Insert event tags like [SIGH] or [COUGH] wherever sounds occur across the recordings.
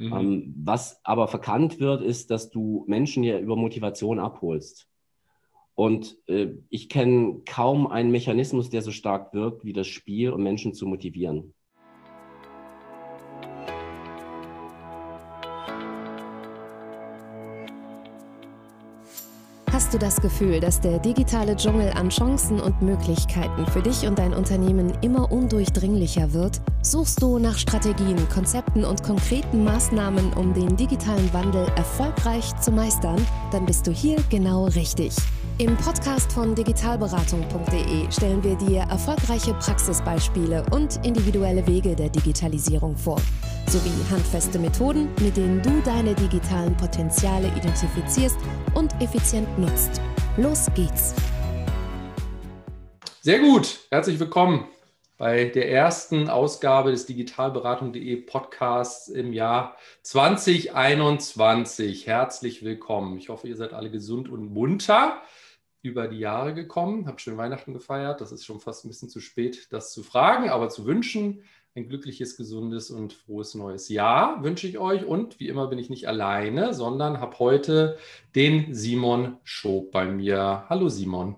Mhm. Ähm, was aber verkannt wird, ist, dass du Menschen ja über Motivation abholst. Und äh, ich kenne kaum einen Mechanismus, der so stark wirkt wie das Spiel, um Menschen zu motivieren. Hast du das Gefühl, dass der digitale Dschungel an Chancen und Möglichkeiten für dich und dein Unternehmen immer undurchdringlicher wird? Suchst du nach Strategien, Konzepten und konkreten Maßnahmen, um den digitalen Wandel erfolgreich zu meistern? Dann bist du hier genau richtig. Im Podcast von digitalberatung.de stellen wir dir erfolgreiche Praxisbeispiele und individuelle Wege der Digitalisierung vor, sowie handfeste Methoden, mit denen du deine digitalen Potenziale identifizierst und effizient nutzt. Los geht's! Sehr gut, herzlich willkommen bei der ersten Ausgabe des Digitalberatung.de Podcasts im Jahr 2021. Herzlich willkommen. Ich hoffe, ihr seid alle gesund und munter über die Jahre gekommen, habe schön Weihnachten gefeiert. Das ist schon fast ein bisschen zu spät, das zu fragen, aber zu wünschen. Ein glückliches, gesundes und frohes neues Jahr wünsche ich euch. Und wie immer bin ich nicht alleine, sondern habe heute den Simon Schob bei mir. Hallo Simon.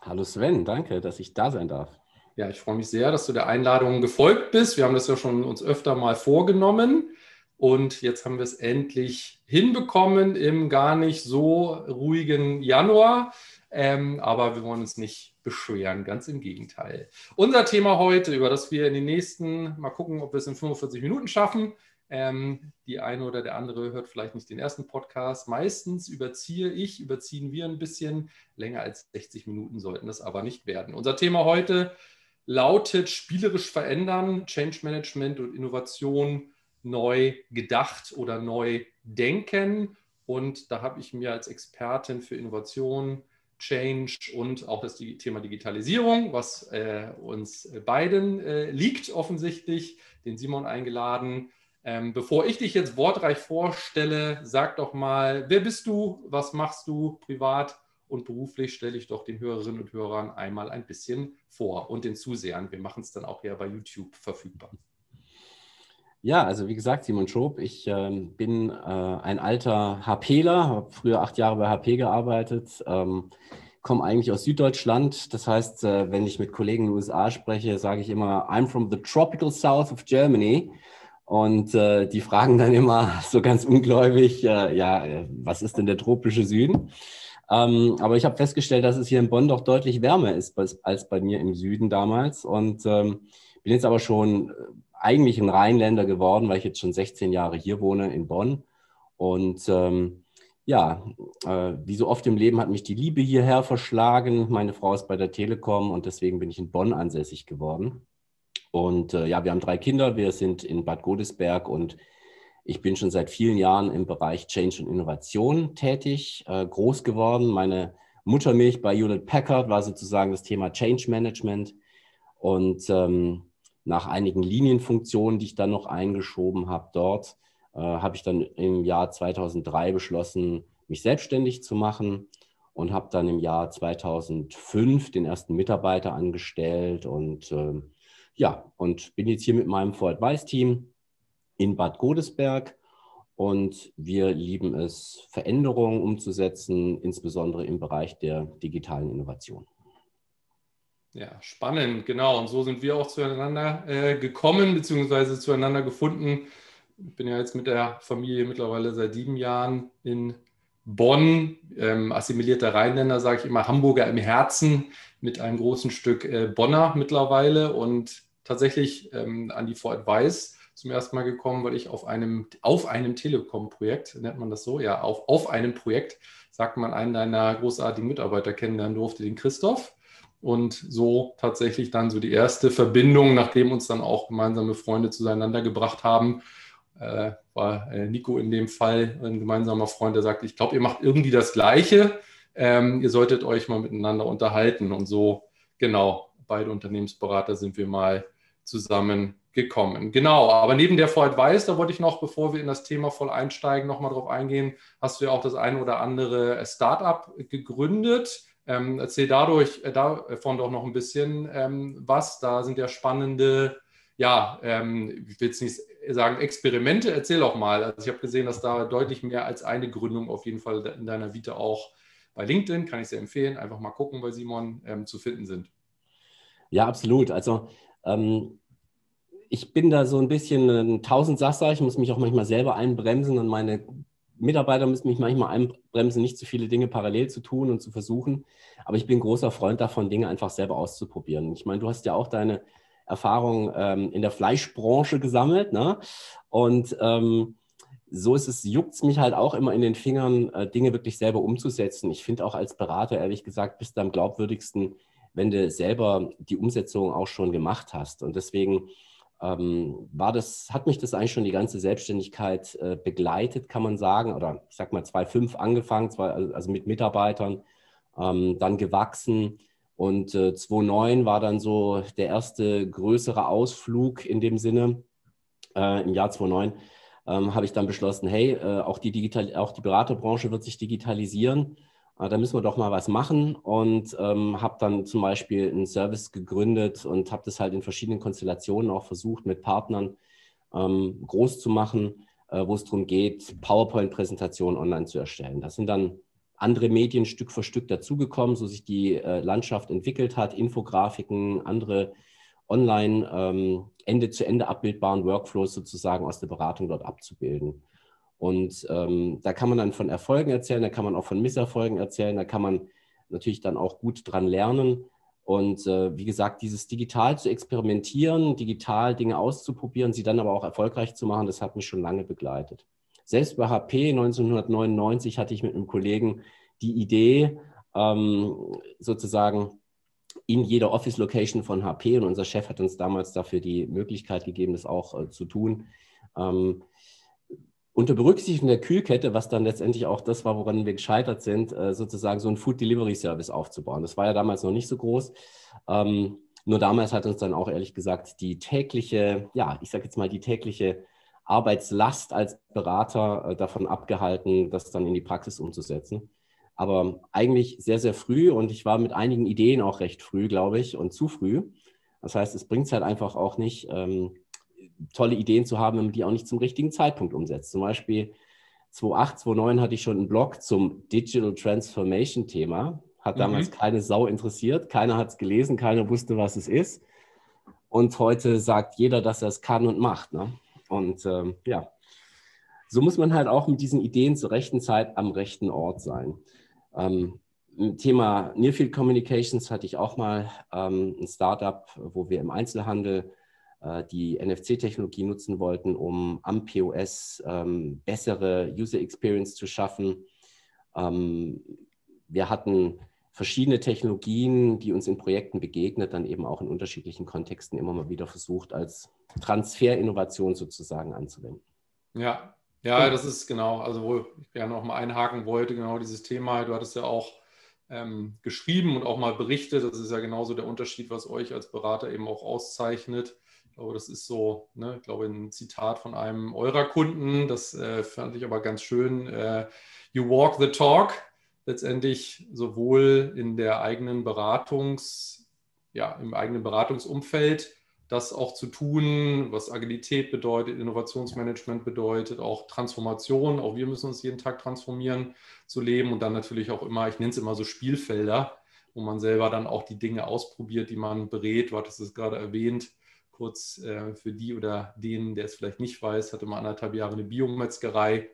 Hallo Sven, danke, dass ich da sein darf. Ja, ich freue mich sehr, dass du der Einladung gefolgt bist. Wir haben das ja schon uns öfter mal vorgenommen. Und jetzt haben wir es endlich hinbekommen im gar nicht so ruhigen Januar. Ähm, aber wir wollen uns nicht beschweren, ganz im Gegenteil. Unser Thema heute, über das wir in den nächsten, mal gucken, ob wir es in 45 Minuten schaffen. Ähm, die eine oder der andere hört vielleicht nicht den ersten Podcast. Meistens überziehe ich, überziehen wir ein bisschen. Länger als 60 Minuten sollten das aber nicht werden. Unser Thema heute lautet spielerisch verändern, Change Management und Innovation neu gedacht oder neu denken. Und da habe ich mir als Expertin für Innovation Change und auch das Thema Digitalisierung, was äh, uns beiden äh, liegt offensichtlich, den Simon eingeladen. Ähm, bevor ich dich jetzt wortreich vorstelle, sag doch mal, wer bist du, was machst du privat und beruflich, stelle ich doch den Hörerinnen und Hörern einmal ein bisschen vor und den Zusehern. Wir machen es dann auch ja bei YouTube verfügbar. Ja, also wie gesagt, Simon Schob, ich äh, bin äh, ein alter HPler, habe früher acht Jahre bei HP gearbeitet, ähm, komme eigentlich aus Süddeutschland. Das heißt, äh, wenn ich mit Kollegen in den USA spreche, sage ich immer, I'm from the tropical south of Germany. Und äh, die fragen dann immer [LAUGHS] so ganz ungläubig, äh, ja, äh, was ist denn der tropische Süden? Ähm, aber ich habe festgestellt, dass es hier in Bonn doch deutlich wärmer ist als bei mir im Süden damals. Und ähm, bin jetzt aber schon eigentlich ein Rheinländer geworden, weil ich jetzt schon 16 Jahre hier wohne in Bonn. Und ähm, ja, äh, wie so oft im Leben hat mich die Liebe hierher verschlagen. Meine Frau ist bei der Telekom und deswegen bin ich in Bonn ansässig geworden. Und äh, ja, wir haben drei Kinder. Wir sind in Bad Godesberg und ich bin schon seit vielen Jahren im Bereich Change und Innovation tätig, äh, groß geworden. Meine Muttermilch bei Hewlett Packard war sozusagen das Thema Change Management. Und ähm, nach einigen Linienfunktionen, die ich dann noch eingeschoben habe dort, äh, habe ich dann im Jahr 2003 beschlossen, mich selbstständig zu machen und habe dann im Jahr 2005 den ersten Mitarbeiter angestellt und äh, ja, und bin jetzt hier mit meinem Voradvice-Team in Bad Godesberg und wir lieben es, Veränderungen umzusetzen, insbesondere im Bereich der digitalen Innovation. Ja, spannend, genau. Und so sind wir auch zueinander äh, gekommen, beziehungsweise zueinander gefunden. Ich bin ja jetzt mit der Familie mittlerweile seit sieben Jahren in Bonn, ähm, assimilierter Rheinländer, sage ich immer, Hamburger im Herzen, mit einem großen Stück äh, Bonner mittlerweile und tatsächlich ähm, an die For Advice zum ersten Mal gekommen, weil ich auf einem, auf einem Telekom-Projekt, nennt man das so, ja, auf, auf einem Projekt, sagt man, einen deiner großartigen Mitarbeiter kennenlernen durfte, den Christoph und so tatsächlich dann so die erste Verbindung, nachdem uns dann auch gemeinsame Freunde zueinander gebracht haben, äh, war äh, Nico in dem Fall ein gemeinsamer Freund, der sagte, ich glaube, ihr macht irgendwie das Gleiche, ähm, ihr solltet euch mal miteinander unterhalten und so, genau, beide Unternehmensberater sind wir mal zusammengekommen. Genau, aber neben der For Advice, da wollte ich noch, bevor wir in das Thema voll einsteigen, nochmal drauf eingehen, hast du ja auch das ein oder andere Startup gegründet. Ähm, erzähl dadurch, äh, davon doch noch ein bisschen ähm, was. Da sind ja spannende, ja, ähm, ich will es nicht sagen Experimente? Erzähl auch mal. Also ich habe gesehen, dass da deutlich mehr als eine Gründung auf jeden Fall in deiner Vita auch bei LinkedIn, kann ich sehr empfehlen, einfach mal gucken bei Simon, ähm, zu finden sind. Ja, absolut. Also ähm, ich bin da so ein bisschen ein Tausendsasser. Ich muss mich auch manchmal selber einbremsen und meine Mitarbeiter müssen mich manchmal einbremsen, nicht zu viele Dinge parallel zu tun und zu versuchen. Aber ich bin großer Freund davon, Dinge einfach selber auszuprobieren. Ich meine, du hast ja auch deine Erfahrung ähm, in der Fleischbranche gesammelt. Ne? Und ähm, so ist es, juckt es mich halt auch immer in den Fingern, äh, Dinge wirklich selber umzusetzen. Ich finde auch als Berater, ehrlich gesagt, bist du am glaubwürdigsten, wenn du selber die Umsetzung auch schon gemacht hast. Und deswegen ähm, war das, hat mich das eigentlich schon die ganze Selbstständigkeit äh, begleitet, kann man sagen. Oder ich sag mal 2005 angefangen, zwei, also mit Mitarbeitern, ähm, dann gewachsen. Und äh, 2009 war dann so der erste größere Ausflug in dem Sinne. Äh, Im Jahr 2009 ähm, habe ich dann beschlossen, hey, äh, auch, die Digital auch die Beraterbranche wird sich digitalisieren. Ah, da müssen wir doch mal was machen und ähm, habe dann zum Beispiel einen Service gegründet und habe das halt in verschiedenen Konstellationen auch versucht, mit Partnern ähm, groß zu machen, äh, wo es darum geht, PowerPoint-Präsentationen online zu erstellen. Da sind dann andere Medien Stück für Stück dazugekommen, so sich die äh, Landschaft entwickelt hat, Infografiken, andere online ähm, Ende zu Ende abbildbaren Workflows sozusagen aus der Beratung dort abzubilden. Und ähm, da kann man dann von Erfolgen erzählen, da kann man auch von Misserfolgen erzählen, da kann man natürlich dann auch gut dran lernen. Und äh, wie gesagt, dieses digital zu experimentieren, digital Dinge auszuprobieren, sie dann aber auch erfolgreich zu machen, das hat mich schon lange begleitet. Selbst bei HP 1999 hatte ich mit einem Kollegen die Idee, ähm, sozusagen in jeder Office-Location von HP, und unser Chef hat uns damals dafür die Möglichkeit gegeben, das auch äh, zu tun, ähm, unter Berücksichtigung der Kühlkette, was dann letztendlich auch das war, woran wir gescheitert sind, äh, sozusagen so einen Food Delivery Service aufzubauen. Das war ja damals noch nicht so groß. Ähm, nur damals hat uns dann auch ehrlich gesagt die tägliche, ja, ich sage jetzt mal die tägliche Arbeitslast als Berater äh, davon abgehalten, das dann in die Praxis umzusetzen. Aber eigentlich sehr, sehr früh und ich war mit einigen Ideen auch recht früh, glaube ich, und zu früh. Das heißt, es bringt es halt einfach auch nicht, ähm, tolle Ideen zu haben, wenn man die auch nicht zum richtigen Zeitpunkt umsetzt. Zum Beispiel 2008, 2009 hatte ich schon einen Blog zum Digital Transformation Thema. Hat mhm. damals mhm. keine Sau interessiert, keiner hat es gelesen, keiner wusste, was es ist. Und heute sagt jeder, dass er es kann und macht. Ne? Und ähm, ja, so muss man halt auch mit diesen Ideen zur rechten Zeit am rechten Ort sein. Ähm, Thema Nearfield Communications hatte ich auch mal ähm, ein Startup, wo wir im Einzelhandel die NFC-Technologie nutzen wollten, um am POS ähm, bessere User Experience zu schaffen. Ähm, wir hatten verschiedene Technologien, die uns in Projekten begegnet, dann eben auch in unterschiedlichen Kontexten immer mal wieder versucht, als Transferinnovation sozusagen anzuwenden. Ja, ja, das ist genau, also wo ich gerne noch mal einhaken wollte, genau dieses Thema. Du hattest ja auch ähm, geschrieben und auch mal berichtet. Das ist ja genauso der Unterschied, was euch als Berater eben auch auszeichnet. Ich glaube, das ist so, ne, ich glaube, ein Zitat von einem eurer Kunden, das äh, fand ich aber ganz schön. Äh, you walk the talk, letztendlich sowohl in der eigenen Beratungs, ja, im eigenen Beratungsumfeld das auch zu tun, was Agilität bedeutet, Innovationsmanagement bedeutet, auch Transformation, auch wir müssen uns jeden Tag transformieren zu leben und dann natürlich auch immer, ich nenne es immer so Spielfelder, wo man selber dann auch die Dinge ausprobiert, die man berät, du hattest es gerade erwähnt, kurz äh, für die oder den, der es vielleicht nicht weiß, hatte mal anderthalb Jahre eine Biometzgerei.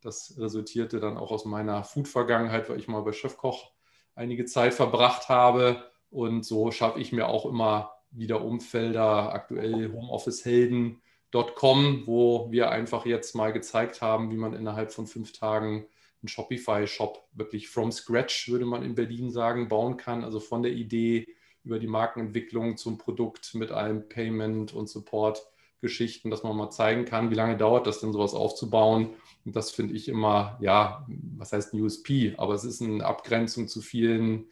Das resultierte dann auch aus meiner Food-Vergangenheit, weil ich mal bei Chefkoch einige Zeit verbracht habe. Und so schaffe ich mir auch immer wieder Umfelder, aktuell homeofficehelden.com, wo wir einfach jetzt mal gezeigt haben, wie man innerhalb von fünf Tagen einen Shopify-Shop wirklich from scratch, würde man in Berlin sagen, bauen kann. Also von der Idee über die Markenentwicklung zum Produkt mit allem Payment und Support Geschichten, dass man mal zeigen kann, wie lange dauert das denn, sowas aufzubauen. Und das finde ich immer, ja, was heißt ein USP, aber es ist eine Abgrenzung zu vielen,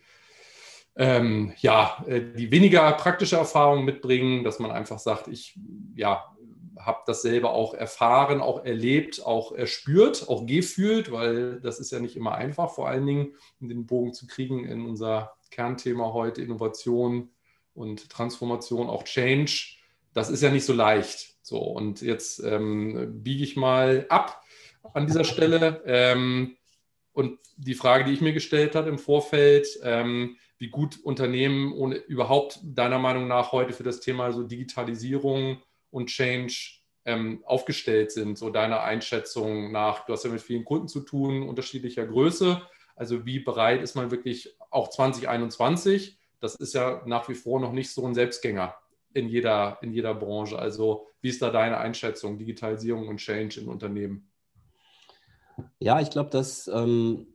ähm, ja, äh, die weniger praktische Erfahrungen mitbringen, dass man einfach sagt, ich, ja, habe das selber auch erfahren, auch erlebt, auch erspürt, auch gefühlt, weil das ist ja nicht immer einfach, vor allen Dingen um den Bogen zu kriegen in unser Kernthema heute Innovation und Transformation, auch Change. das ist ja nicht so leicht. So, und jetzt ähm, biege ich mal ab an dieser Stelle. Ähm, und die Frage, die ich mir gestellt habe im Vorfeld, ähm, wie gut Unternehmen ohne, überhaupt deiner Meinung nach heute für das Thema so Digitalisierung und Change ähm, aufgestellt sind, so deiner Einschätzung nach. Du hast ja mit vielen Kunden zu tun, unterschiedlicher Größe. Also wie bereit ist man wirklich auch 2021? Das ist ja nach wie vor noch nicht so ein Selbstgänger in jeder, in jeder Branche. Also wie ist da deine Einschätzung, Digitalisierung und Change in Unternehmen? Ja, ich glaube, dass ähm,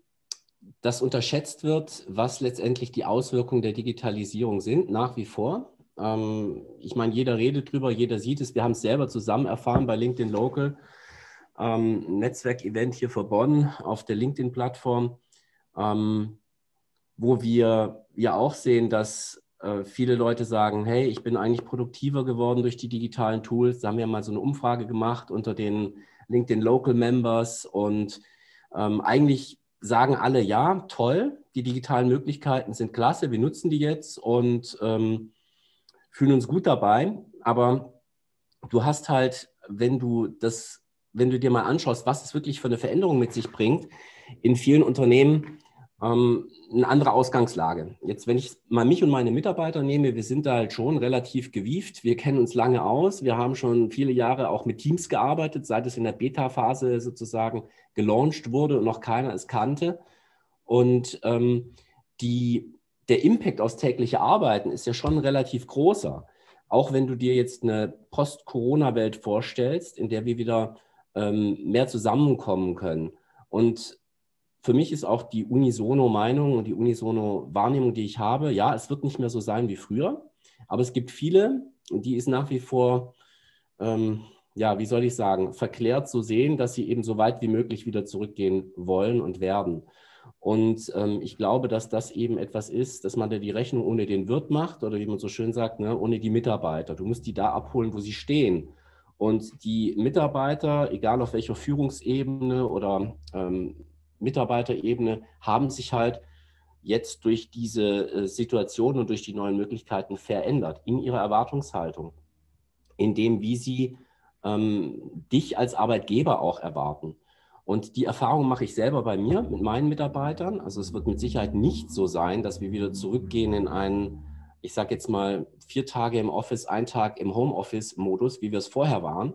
das unterschätzt wird, was letztendlich die Auswirkungen der Digitalisierung sind, nach wie vor. Ähm, ich meine, jeder redet drüber, jeder sieht es. Wir haben es selber zusammen erfahren bei LinkedIn Local, ähm, Netzwerkevent hier vor Bonn auf der LinkedIn-Plattform, ähm, wo wir ja auch sehen, dass äh, viele Leute sagen, hey, ich bin eigentlich produktiver geworden durch die digitalen Tools. Da haben wir mal so eine Umfrage gemacht unter den LinkedIn Local Members und ähm, eigentlich sagen alle, ja, toll, die digitalen Möglichkeiten sind klasse, wir nutzen die jetzt und ähm, fühlen uns gut dabei. Aber du hast halt, wenn du das, wenn du dir mal anschaust, was es wirklich für eine Veränderung mit sich bringt, in vielen Unternehmen ähm, eine andere Ausgangslage. Jetzt, wenn ich mal mich und meine Mitarbeiter nehme, wir sind da halt schon relativ gewieft. Wir kennen uns lange aus. Wir haben schon viele Jahre auch mit Teams gearbeitet, seit es in der Beta-Phase sozusagen gelauncht wurde und noch keiner es kannte. Und ähm, die, der Impact aufs tägliche Arbeiten ist ja schon relativ großer. Auch wenn du dir jetzt eine Post-Corona-Welt vorstellst, in der wir wieder ähm, mehr zusammenkommen können. Und für mich ist auch die unisono Meinung und die unisono Wahrnehmung, die ich habe, ja, es wird nicht mehr so sein wie früher, aber es gibt viele, die ist nach wie vor, ähm, ja, wie soll ich sagen, verklärt zu sehen, dass sie eben so weit wie möglich wieder zurückgehen wollen und werden. Und ähm, ich glaube, dass das eben etwas ist, dass man da die Rechnung ohne den Wirt macht oder wie man so schön sagt, ne, ohne die Mitarbeiter. Du musst die da abholen, wo sie stehen. Und die Mitarbeiter, egal auf welcher Führungsebene oder ähm, Mitarbeiterebene haben sich halt jetzt durch diese äh, Situation und durch die neuen Möglichkeiten verändert in ihrer Erwartungshaltung, in dem, wie sie ähm, dich als Arbeitgeber auch erwarten. Und die Erfahrung mache ich selber bei mir mit meinen Mitarbeitern. Also es wird mit Sicherheit nicht so sein, dass wir wieder zurückgehen in einen, ich sage jetzt mal, vier Tage im Office, ein Tag im Homeoffice-Modus, wie wir es vorher waren,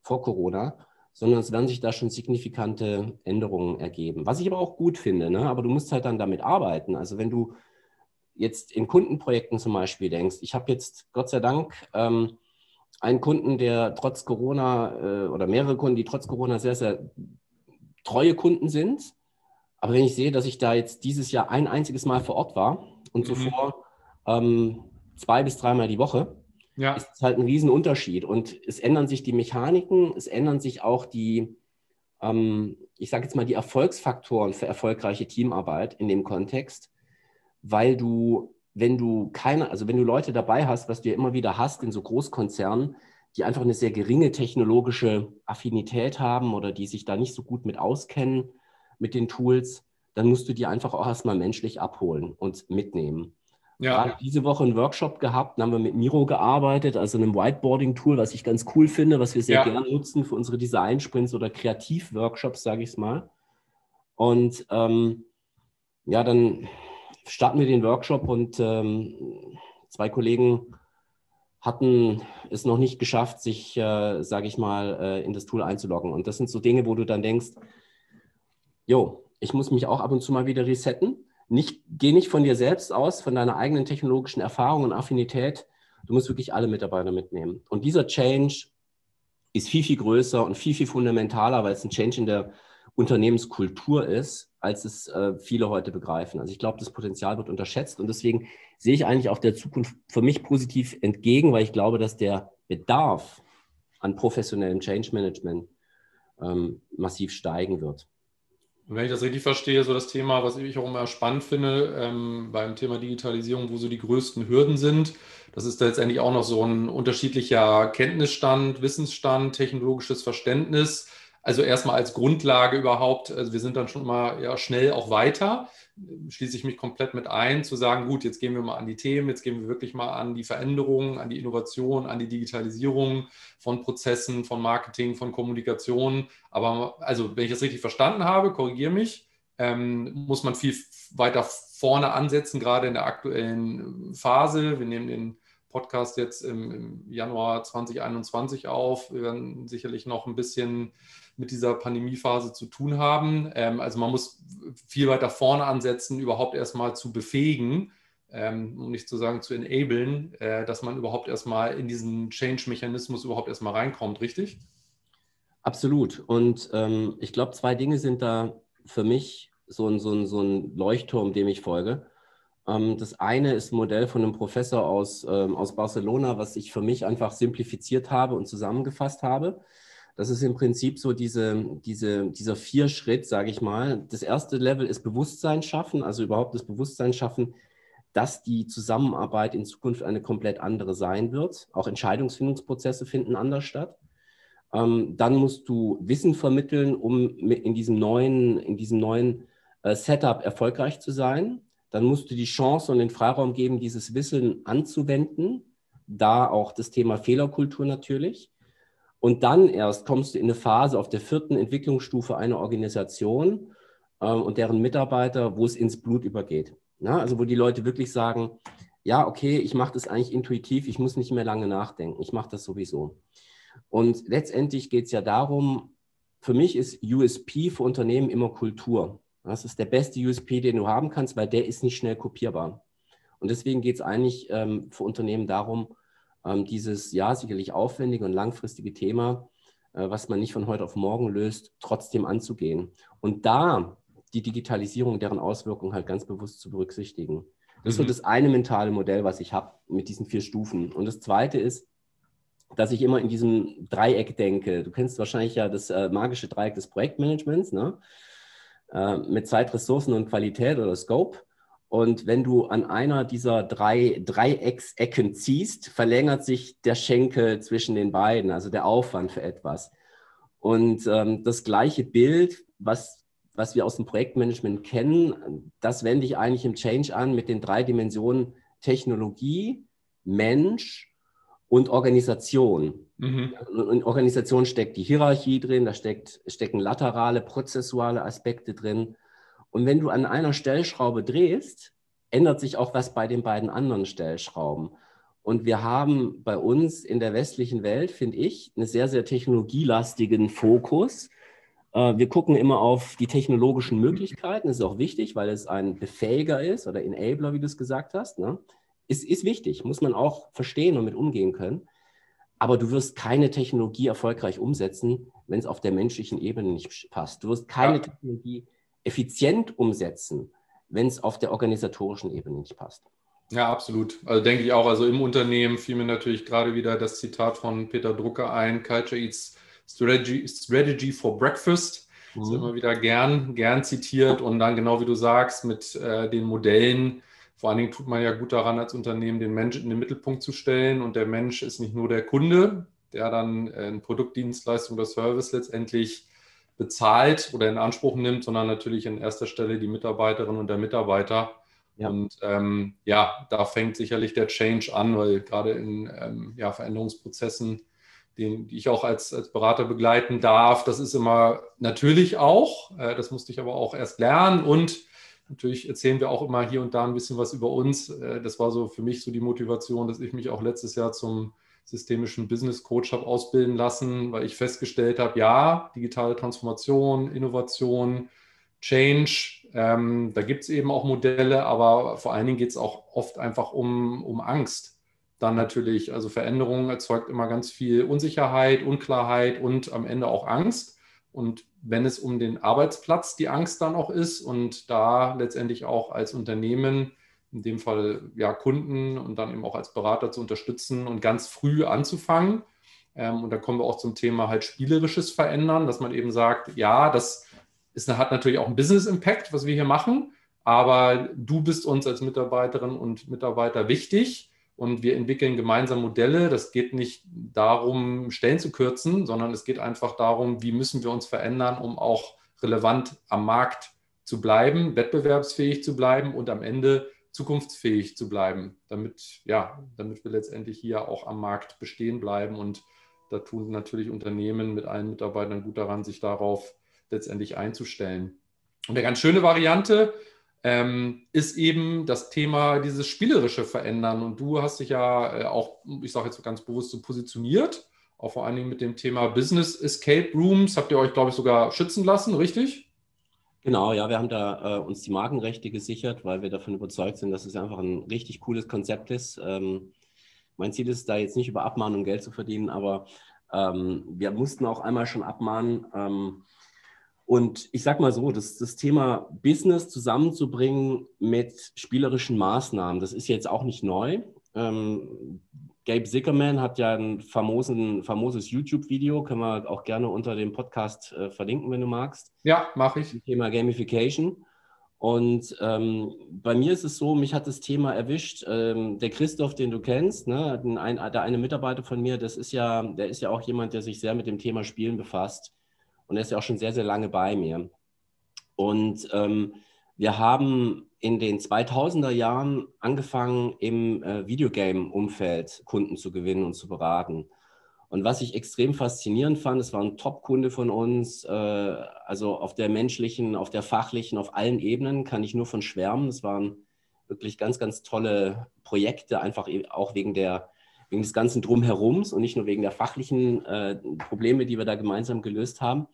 vor Corona, sondern es werden sich da schon signifikante Änderungen ergeben. Was ich aber auch gut finde, ne? aber du musst halt dann damit arbeiten. Also wenn du jetzt in Kundenprojekten zum Beispiel denkst, ich habe jetzt Gott sei Dank ähm, einen Kunden, der trotz Corona äh, oder mehrere Kunden, die trotz Corona sehr, sehr treue Kunden sind. Aber wenn ich sehe, dass ich da jetzt dieses Jahr ein einziges Mal vor Ort war und mhm. zuvor ähm, zwei bis dreimal die Woche, ja. ist halt ein Riesenunterschied. Und es ändern sich die Mechaniken, es ändern sich auch die, ähm, ich sage jetzt mal, die Erfolgsfaktoren für erfolgreiche Teamarbeit in dem Kontext, weil du, wenn du keine, also wenn du Leute dabei hast, was du ja immer wieder hast in so Großkonzernen, die einfach eine sehr geringe technologische Affinität haben oder die sich da nicht so gut mit auskennen mit den Tools, dann musst du die einfach auch erstmal menschlich abholen und mitnehmen. Ja. Gerade diese Woche einen Workshop gehabt, dann haben wir mit Miro gearbeitet, also einem Whiteboarding-Tool, was ich ganz cool finde, was wir sehr ja. gerne nutzen für unsere Design-Sprints oder Kreativ-Workshops, sage ich es mal. Und ähm, ja, dann starten wir den Workshop und ähm, zwei Kollegen hatten es noch nicht geschafft, sich, äh, sage ich mal, äh, in das Tool einzuloggen. Und das sind so Dinge, wo du dann denkst, jo, ich muss mich auch ab und zu mal wieder resetten nicht, geh nicht von dir selbst aus, von deiner eigenen technologischen Erfahrung und Affinität. Du musst wirklich alle Mitarbeiter mitnehmen. Und dieser Change ist viel, viel größer und viel, viel fundamentaler, weil es ein Change in der Unternehmenskultur ist, als es äh, viele heute begreifen. Also ich glaube, das Potenzial wird unterschätzt und deswegen sehe ich eigentlich auch der Zukunft für mich positiv entgegen, weil ich glaube, dass der Bedarf an professionellem Change Management ähm, massiv steigen wird. Und wenn ich das richtig verstehe, so das Thema, was ich auch immer spannend finde ähm, beim Thema Digitalisierung, wo so die größten Hürden sind, das ist letztendlich auch noch so ein unterschiedlicher Kenntnisstand, Wissensstand, technologisches Verständnis. Also erstmal als Grundlage überhaupt, also wir sind dann schon mal ja, schnell auch weiter, schließe ich mich komplett mit ein, zu sagen, gut, jetzt gehen wir mal an die Themen, jetzt gehen wir wirklich mal an die Veränderungen, an die Innovation, an die Digitalisierung von Prozessen, von Marketing, von Kommunikation. Aber also, wenn ich das richtig verstanden habe, korrigiere mich, ähm, muss man viel weiter vorne ansetzen, gerade in der aktuellen Phase. Wir nehmen den Podcast jetzt im, im, Januar 2021 auf. Wir werden sicherlich noch ein bisschen mit dieser Pandemiephase zu tun haben. Ähm, also man muss viel weiter vorne ansetzen, überhaupt erstmal zu befähigen, ähm, um nicht zu sagen zu enablen, äh, dass man überhaupt erstmal in diesen Change-Mechanismus überhaupt erstmal reinkommt, richtig? Absolut. Und ähm, ich glaube, zwei Dinge sind da für mich so ein, so ein, so ein Leuchtturm, dem ich folge. Ähm, das eine ist ein Modell von einem Professor aus, ähm, aus Barcelona, was ich für mich einfach simplifiziert habe und zusammengefasst habe. Das ist im Prinzip so diese, diese, dieser Vier-Schritt, sage ich mal. Das erste Level ist Bewusstsein schaffen, also überhaupt das Bewusstsein schaffen, dass die Zusammenarbeit in Zukunft eine komplett andere sein wird. Auch Entscheidungsfindungsprozesse finden anders statt. Ähm, dann musst du Wissen vermitteln, um in diesem neuen, in diesem neuen äh, Setup erfolgreich zu sein dann musst du die Chance und den Freiraum geben, dieses Wissen anzuwenden. Da auch das Thema Fehlerkultur natürlich. Und dann erst kommst du in eine Phase auf der vierten Entwicklungsstufe einer Organisation äh, und deren Mitarbeiter, wo es ins Blut übergeht. Ja, also wo die Leute wirklich sagen, ja, okay, ich mache das eigentlich intuitiv, ich muss nicht mehr lange nachdenken, ich mache das sowieso. Und letztendlich geht es ja darum, für mich ist USP für Unternehmen immer Kultur. Das ist der beste USP, den du haben kannst, weil der ist nicht schnell kopierbar. Und deswegen geht es eigentlich ähm, für Unternehmen darum, ähm, dieses ja sicherlich aufwendige und langfristige Thema, äh, was man nicht von heute auf morgen löst, trotzdem anzugehen. Und da die Digitalisierung, deren Auswirkungen halt ganz bewusst zu berücksichtigen. Das ist mhm. so das eine mentale Modell, was ich habe mit diesen vier Stufen. Und das zweite ist, dass ich immer in diesem Dreieck denke. Du kennst wahrscheinlich ja das äh, magische Dreieck des Projektmanagements. Ne? Äh, mit Zeit, Ressourcen und Qualität oder Scope. Und wenn du an einer dieser drei Dreiecksecken ziehst, verlängert sich der Schenkel zwischen den beiden, also der Aufwand für etwas. Und ähm, das gleiche Bild, was, was wir aus dem Projektmanagement kennen, das wende ich eigentlich im Change an mit den drei Dimensionen Technologie, Mensch und Organisation. Mhm. In Organisation steckt die Hierarchie drin, da steckt, stecken laterale, prozessuale Aspekte drin. Und wenn du an einer Stellschraube drehst, ändert sich auch was bei den beiden anderen Stellschrauben. Und wir haben bei uns in der westlichen Welt, finde ich, einen sehr, sehr technologielastigen Fokus. Äh, wir gucken immer auf die technologischen Möglichkeiten. Das ist auch wichtig, weil es ein Befähiger ist oder Enabler, wie du es gesagt hast. Ne? Ist, ist wichtig, muss man auch verstehen und mit umgehen können. Aber du wirst keine Technologie erfolgreich umsetzen, wenn es auf der menschlichen Ebene nicht passt. Du wirst keine ja. Technologie effizient umsetzen, wenn es auf der organisatorischen Ebene nicht passt. Ja, absolut. Also denke ich auch. Also im Unternehmen fiel mir natürlich gerade wieder das Zitat von Peter Drucker ein: Culture eats strategy, strategy for breakfast. Mhm. Das ist immer wieder gern, gern zitiert. Und dann genau wie du sagst, mit äh, den Modellen, vor allen Dingen tut man ja gut daran, als Unternehmen den Menschen in den Mittelpunkt zu stellen. Und der Mensch ist nicht nur der Kunde, der dann äh, ein Produkt, Dienstleistung oder Service letztendlich bezahlt oder in Anspruch nimmt, sondern natürlich in erster Stelle die Mitarbeiterin und der Mitarbeiter. Ja. Und ähm, ja, da fängt sicherlich der Change an, weil gerade in ähm, ja, Veränderungsprozessen, den, die ich auch als, als Berater begleiten darf, das ist immer natürlich auch, äh, das musste ich aber auch erst lernen und Natürlich erzählen wir auch immer hier und da ein bisschen was über uns. Äh, das war so für mich so die Motivation, dass ich mich auch letztes Jahr zum systemischen Business Coach habe ausbilden lassen, weil ich festgestellt habe, ja, digitale Transformation, Innovation, Change, ähm, da gibt es eben auch Modelle, aber vor allen Dingen geht es auch oft einfach um, um Angst. Dann natürlich, also Veränderung erzeugt immer ganz viel Unsicherheit, Unklarheit und am Ende auch Angst. Und wenn es um den Arbeitsplatz die Angst dann auch ist und da letztendlich auch als Unternehmen, in dem Fall ja Kunden und dann eben auch als Berater zu unterstützen und ganz früh anzufangen. Ähm, und da kommen wir auch zum Thema halt spielerisches Verändern, dass man eben sagt, ja, das ist, hat natürlich auch einen Business Impact, was wir hier machen, aber du bist uns als Mitarbeiterin und Mitarbeiter wichtig und wir entwickeln gemeinsam Modelle. Das geht nicht darum, Stellen zu kürzen, sondern es geht einfach darum, wie müssen wir uns verändern, um auch relevant am Markt zu bleiben, wettbewerbsfähig zu bleiben und am Ende zukunftsfähig zu bleiben, damit, ja, damit wir letztendlich hier auch am Markt bestehen bleiben. Und da tun natürlich Unternehmen mit allen Mitarbeitern gut daran, sich darauf letztendlich einzustellen. Und eine ganz schöne Variante ähm, ist eben das Thema dieses spielerische Verändern. Und du hast dich ja äh, auch, ich sage jetzt ganz bewusst, so positioniert, auch vor allen Dingen mit dem Thema Business Escape Rooms. Habt ihr euch, glaube ich, sogar schützen lassen, richtig? Genau, ja, wir haben da äh, uns die Markenrechte gesichert, weil wir davon überzeugt sind, dass es einfach ein richtig cooles Konzept ist. Ähm, mein Ziel ist da jetzt nicht über Abmahnung Geld zu verdienen, aber ähm, wir mussten auch einmal schon abmahnen. Ähm, und ich sage mal so, das, das Thema Business zusammenzubringen mit spielerischen Maßnahmen, das ist jetzt auch nicht neu. Ähm, Gabe Zickerman hat ja ein famosen, famoses YouTube-Video, können wir auch gerne unter dem Podcast äh, verlinken, wenn du magst. Ja, mache ich. Thema Gamification. Und ähm, bei mir ist es so, mich hat das Thema erwischt. Ähm, der Christoph, den du kennst, ne, ein, der eine Mitarbeiter von mir, das ist ja, der ist ja auch jemand, der sich sehr mit dem Thema Spielen befasst. Und er ist ja auch schon sehr, sehr lange bei mir. Und ähm, wir haben in den 2000er Jahren angefangen, im äh, Videogame-Umfeld Kunden zu gewinnen und zu beraten. Und was ich extrem faszinierend fand, es war ein Top-Kunde von uns, äh, also auf der menschlichen, auf der fachlichen, auf allen Ebenen kann ich nur von schwärmen. Es waren wirklich ganz, ganz tolle Projekte, einfach e, auch wegen der wegen des ganzen Drumherums und nicht nur wegen der fachlichen äh, Probleme, die wir da gemeinsam gelöst haben.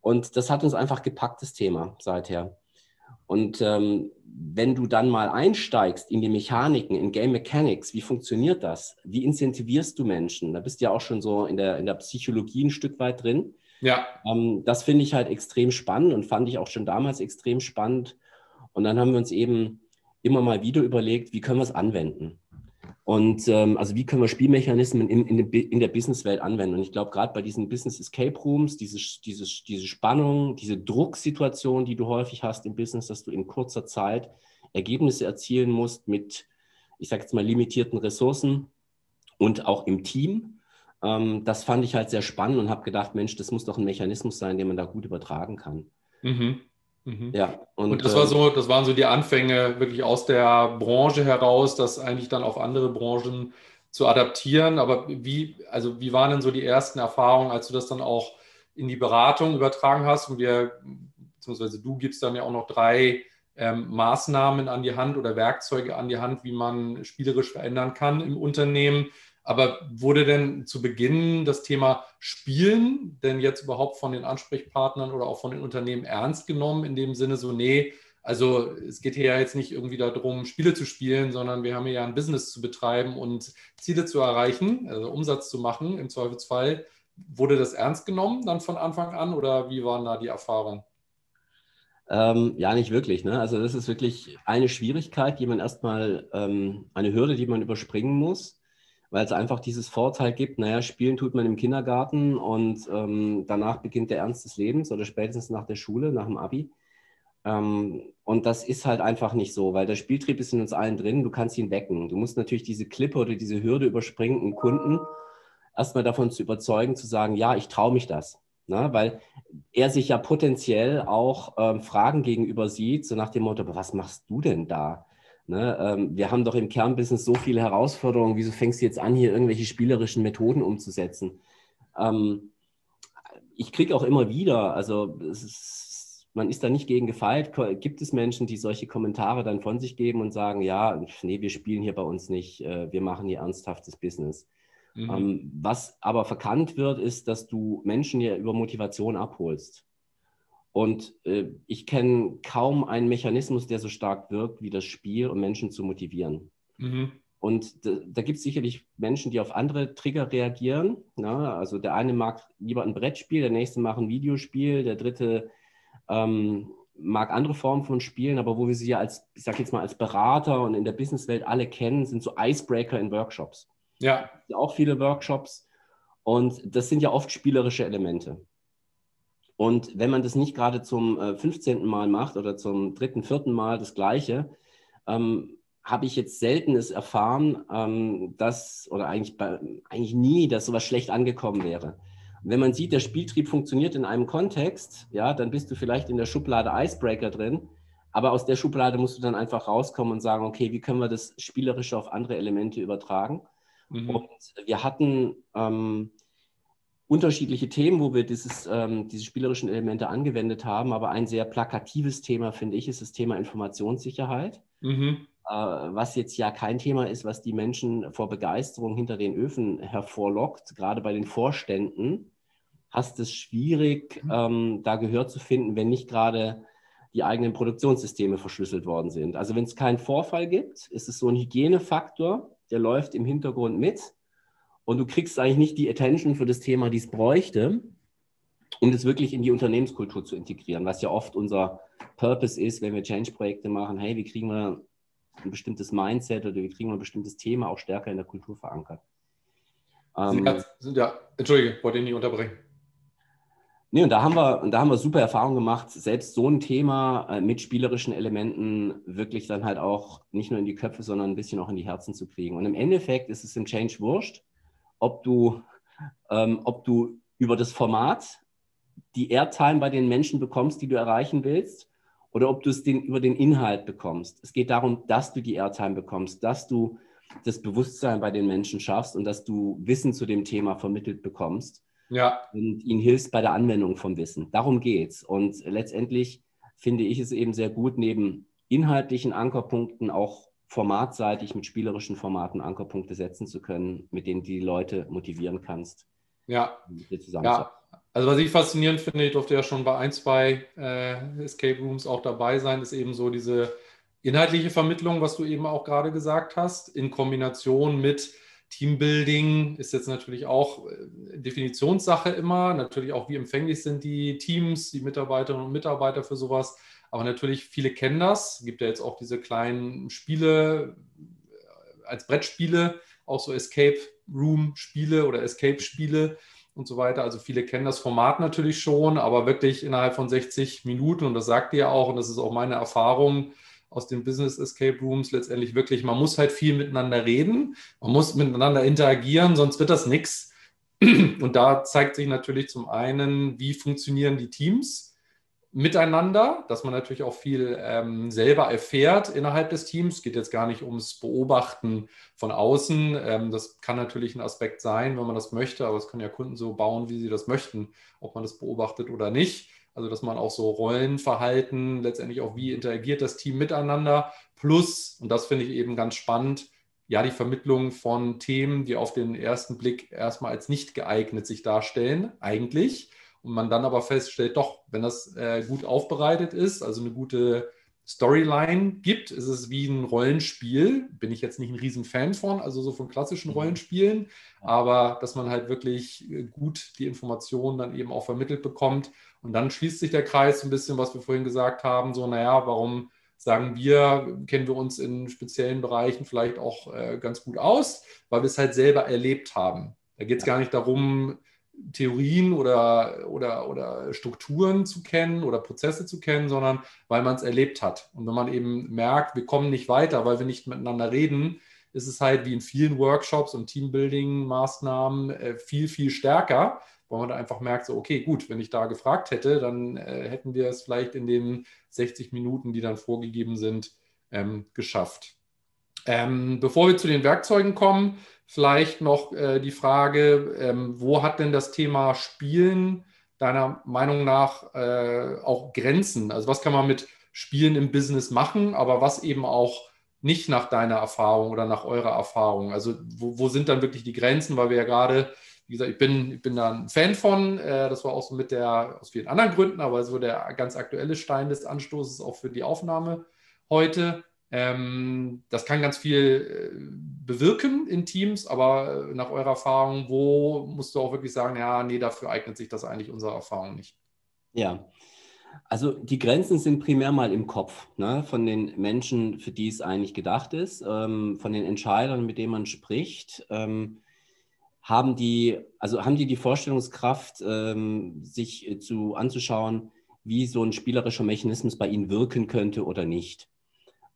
Und das hat uns einfach gepackt, das Thema seither. Und ähm, wenn du dann mal einsteigst in die Mechaniken, in Game Mechanics, wie funktioniert das? Wie incentivierst du Menschen? Da bist du ja auch schon so in der, in der Psychologie ein Stück weit drin. Ja. Ähm, das finde ich halt extrem spannend und fand ich auch schon damals extrem spannend. Und dann haben wir uns eben immer mal wieder überlegt, wie können wir es anwenden? Und ähm, also wie können wir Spielmechanismen in, in, in der Businesswelt anwenden? Und ich glaube, gerade bei diesen Business Escape Rooms, diese, diese, diese Spannung, diese Drucksituation, die du häufig hast im Business, dass du in kurzer Zeit Ergebnisse erzielen musst mit, ich sage jetzt mal, limitierten Ressourcen und auch im Team. Ähm, das fand ich halt sehr spannend und habe gedacht, Mensch, das muss doch ein Mechanismus sein, den man da gut übertragen kann. Mhm. Mhm. Ja, und, und, das war äh, so, das waren so die Anfänge wirklich aus der Branche heraus, das eigentlich dann auf andere Branchen zu adaptieren. Aber wie, also wie waren denn so die ersten Erfahrungen, als du das dann auch in die Beratung übertragen hast? Und wir, beziehungsweise du gibst dann ja auch noch drei ähm, Maßnahmen an die Hand oder Werkzeuge an die Hand, wie man spielerisch verändern kann im Unternehmen. Aber wurde denn zu Beginn das Thema Spielen denn jetzt überhaupt von den Ansprechpartnern oder auch von den Unternehmen ernst genommen, in dem Sinne so, nee, also es geht hier ja jetzt nicht irgendwie darum, Spiele zu spielen, sondern wir haben hier ja ein Business zu betreiben und Ziele zu erreichen, also Umsatz zu machen im Zweifelsfall. Wurde das ernst genommen dann von Anfang an oder wie waren da die Erfahrungen? Ähm, ja, nicht wirklich. Ne? Also das ist wirklich eine Schwierigkeit, die man erstmal, ähm, eine Hürde, die man überspringen muss weil es einfach dieses Vorteil gibt, naja, spielen tut man im Kindergarten und ähm, danach beginnt der Ernst des Lebens oder spätestens nach der Schule, nach dem Abi. Ähm, und das ist halt einfach nicht so, weil der Spieltrieb ist in uns allen drin, du kannst ihn wecken. Du musst natürlich diese Klippe oder diese Hürde überspringen, einen Kunden erstmal davon zu überzeugen, zu sagen, ja, ich traue mich das. Ne? Weil er sich ja potenziell auch ähm, Fragen gegenüber sieht, so nach dem Motto, was machst du denn da? Ne, ähm, wir haben doch im Kernbusiness so viele Herausforderungen. Wieso fängst du jetzt an, hier irgendwelche spielerischen Methoden umzusetzen? Ähm, ich kriege auch immer wieder, also ist, man ist da nicht gegen gefeilt, gibt es Menschen, die solche Kommentare dann von sich geben und sagen, ja, nee, wir spielen hier bei uns nicht, äh, wir machen hier ernsthaftes Business. Mhm. Ähm, was aber verkannt wird, ist, dass du Menschen ja über Motivation abholst. Und äh, ich kenne kaum einen Mechanismus, der so stark wirkt wie das Spiel, um Menschen zu motivieren. Mhm. Und da, da gibt es sicherlich Menschen, die auf andere Trigger reagieren. Na? Also der eine mag lieber ein Brettspiel, der nächste mag ein Videospiel, der dritte ähm, mag andere Formen von Spielen, aber wo wir sie ja als, ich sag jetzt mal, als Berater und in der Businesswelt alle kennen, sind so Icebreaker in Workshops. Ja. Auch viele Workshops. Und das sind ja oft spielerische Elemente. Und wenn man das nicht gerade zum äh, 15. Mal macht oder zum dritten, vierten Mal das Gleiche, ähm, habe ich jetzt selten es erfahren, ähm, dass, oder eigentlich, bei, eigentlich nie, dass sowas schlecht angekommen wäre. Und wenn man sieht, der Spieltrieb funktioniert in einem Kontext, ja, dann bist du vielleicht in der Schublade Icebreaker drin, aber aus der Schublade musst du dann einfach rauskommen und sagen, okay, wie können wir das Spielerische auf andere Elemente übertragen? Mhm. Und wir hatten ähm, unterschiedliche Themen, wo wir dieses, ähm, diese spielerischen Elemente angewendet haben, aber ein sehr plakatives Thema, finde ich, ist das Thema Informationssicherheit. Mhm. Äh, was jetzt ja kein Thema ist, was die Menschen vor Begeisterung hinter den Öfen hervorlockt, gerade bei den Vorständen. Hast es schwierig, mhm. ähm, da Gehör zu finden, wenn nicht gerade die eigenen Produktionssysteme verschlüsselt worden sind. Also wenn es keinen Vorfall gibt, ist es so ein Hygienefaktor, der läuft im Hintergrund mit und du kriegst eigentlich nicht die Attention für das Thema, die es bräuchte, um das wirklich in die Unternehmenskultur zu integrieren, was ja oft unser Purpose ist, wenn wir Change-Projekte machen. Hey, wie kriegen wir ein bestimmtes Mindset oder wie kriegen wir ein bestimmtes Thema auch stärker in der Kultur verankert? Ähm, sind ja, Entschuldige, wollte ich nicht unterbrechen. Nee, und da haben wir, da haben wir super Erfahrungen gemacht, selbst so ein Thema äh, mit spielerischen Elementen wirklich dann halt auch nicht nur in die Köpfe, sondern ein bisschen auch in die Herzen zu kriegen. Und im Endeffekt ist es im Change wurscht, ob du, ähm, ob du über das Format die Airtime bei den Menschen bekommst, die du erreichen willst, oder ob du es den, über den Inhalt bekommst. Es geht darum, dass du die Airtime bekommst, dass du das Bewusstsein bei den Menschen schaffst und dass du Wissen zu dem Thema vermittelt bekommst ja. und ihnen hilfst bei der Anwendung von Wissen. Darum geht's. Und letztendlich finde ich es eben sehr gut, neben inhaltlichen Ankerpunkten auch formatseitig mit spielerischen Formaten Ankerpunkte setzen zu können, mit denen du die Leute motivieren kannst. Ja. ja. Also was ich faszinierend finde, ich durfte ja schon bei ein, zwei äh, Escape Rooms auch dabei sein, ist eben so diese inhaltliche Vermittlung, was du eben auch gerade gesagt hast, in Kombination mit Teambuilding ist jetzt natürlich auch äh, Definitionssache immer. Natürlich auch, wie empfänglich sind die Teams, die Mitarbeiterinnen und Mitarbeiter für sowas. Aber natürlich, viele kennen das. Es gibt ja jetzt auch diese kleinen Spiele äh, als Brettspiele, auch so Escape Room-Spiele oder Escape-Spiele und so weiter. Also viele kennen das Format natürlich schon, aber wirklich innerhalb von 60 Minuten, und das sagt ihr auch, und das ist auch meine Erfahrung, aus den Business Escape Rooms letztendlich wirklich, man muss halt viel miteinander reden, man muss miteinander interagieren, sonst wird das nichts. [CLEARS THROAT] Und da zeigt sich natürlich zum einen, wie funktionieren die Teams miteinander, dass man natürlich auch viel ähm, selber erfährt innerhalb des Teams. Es geht jetzt gar nicht ums Beobachten von außen. Ähm, das kann natürlich ein Aspekt sein, wenn man das möchte, aber es können ja Kunden so bauen, wie sie das möchten, ob man das beobachtet oder nicht. Also, dass man auch so Rollenverhalten, letztendlich auch wie interagiert das Team miteinander, plus, und das finde ich eben ganz spannend, ja, die Vermittlung von Themen, die auf den ersten Blick erstmal als nicht geeignet sich darstellen, eigentlich. Und man dann aber feststellt, doch, wenn das äh, gut aufbereitet ist, also eine gute Storyline gibt, ist es wie ein Rollenspiel. Bin ich jetzt nicht ein Riesenfan von, also so von klassischen mhm. Rollenspielen, aber dass man halt wirklich äh, gut die Informationen dann eben auch vermittelt bekommt. Und dann schließt sich der Kreis ein bisschen, was wir vorhin gesagt haben, so, naja, warum sagen wir, kennen wir uns in speziellen Bereichen vielleicht auch äh, ganz gut aus, weil wir es halt selber erlebt haben. Da geht es gar nicht darum, Theorien oder, oder, oder Strukturen zu kennen oder Prozesse zu kennen, sondern weil man es erlebt hat. Und wenn man eben merkt, wir kommen nicht weiter, weil wir nicht miteinander reden, ist es halt wie in vielen Workshops und Teambuilding-Maßnahmen äh, viel, viel stärker, weil man da einfach merkt, so, okay, gut, wenn ich da gefragt hätte, dann äh, hätten wir es vielleicht in den 60 Minuten, die dann vorgegeben sind, ähm, geschafft. Ähm, bevor wir zu den Werkzeugen kommen, vielleicht noch äh, die Frage, ähm, wo hat denn das Thema Spielen deiner Meinung nach äh, auch Grenzen? Also was kann man mit Spielen im Business machen, aber was eben auch nicht nach deiner Erfahrung oder nach eurer Erfahrung? Also wo, wo sind dann wirklich die Grenzen? Weil wir ja gerade, wie gesagt, ich bin, ich bin da ein Fan von, äh, das war auch so mit der, aus vielen anderen Gründen, aber so der ganz aktuelle Stein des Anstoßes auch für die Aufnahme heute. Ähm, das kann ganz viel äh, bewirken in Teams, aber äh, nach eurer Erfahrung, wo musst du auch wirklich sagen, ja, nee, dafür eignet sich das eigentlich unserer Erfahrung nicht? Ja, also die Grenzen sind primär mal im Kopf ne, von den Menschen, für die es eigentlich gedacht ist, ähm, von den Entscheidern, mit denen man spricht. Ähm, haben die, also haben die die Vorstellungskraft, ähm, sich äh, zu anzuschauen, wie so ein spielerischer Mechanismus bei ihnen wirken könnte oder nicht?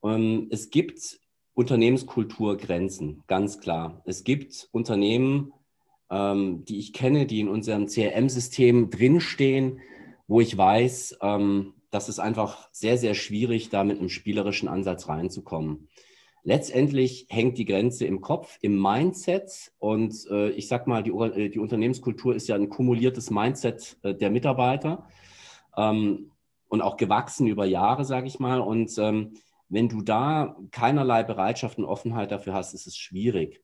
Ähm, es gibt Unternehmenskultur Grenzen, ganz klar. Es gibt Unternehmen, ähm, die ich kenne, die in unserem CRM-System drinstehen, wo ich weiß, ähm, das ist einfach sehr, sehr schwierig, da mit einem spielerischen Ansatz reinzukommen. Letztendlich hängt die Grenze im Kopf, im Mindset. Und äh, ich sage mal, die, äh, die, Unternehmenskultur ist ja ein kumuliertes Mindset äh, der Mitarbeiter ähm, und auch gewachsen über Jahre, sage ich mal. Und ähm, wenn du da keinerlei Bereitschaft und Offenheit dafür hast, ist es schwierig.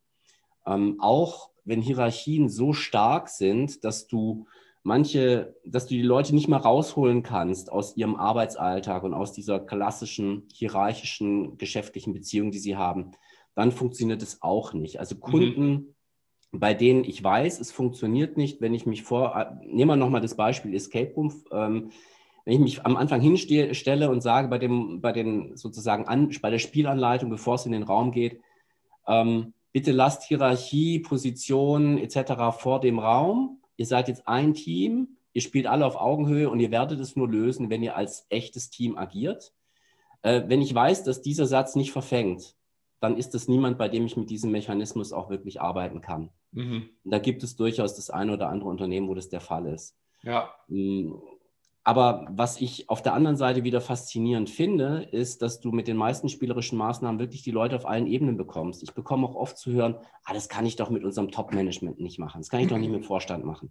Ähm, auch wenn Hierarchien so stark sind, dass du manche, dass du die Leute nicht mehr rausholen kannst aus ihrem Arbeitsalltag und aus dieser klassischen hierarchischen geschäftlichen Beziehung, die sie haben, dann funktioniert es auch nicht. Also Kunden, mhm. bei denen ich weiß, es funktioniert nicht, wenn ich mich vor, nehmen wir nochmal das Beispiel Escape Room, ähm, wenn ich mich am Anfang hinstelle und sage bei dem, bei den sozusagen an, bei der Spielanleitung, bevor es in den Raum geht, ähm, bitte lasst Hierarchie, Position etc. vor dem Raum ihr seid jetzt ein Team, ihr spielt alle auf Augenhöhe und ihr werdet es nur lösen, wenn ihr als echtes Team agiert. Äh, wenn ich weiß, dass dieser Satz nicht verfängt, dann ist es niemand, bei dem ich mit diesem Mechanismus auch wirklich arbeiten kann. Mhm. Da gibt es durchaus das eine oder andere Unternehmen, wo das der Fall ist. Ja. Aber was ich auf der anderen Seite wieder faszinierend finde, ist, dass du mit den meisten spielerischen Maßnahmen wirklich die Leute auf allen Ebenen bekommst. Ich bekomme auch oft zu hören, ah, das kann ich doch mit unserem Top-Management nicht machen. Das kann ich doch nicht mit dem Vorstand machen.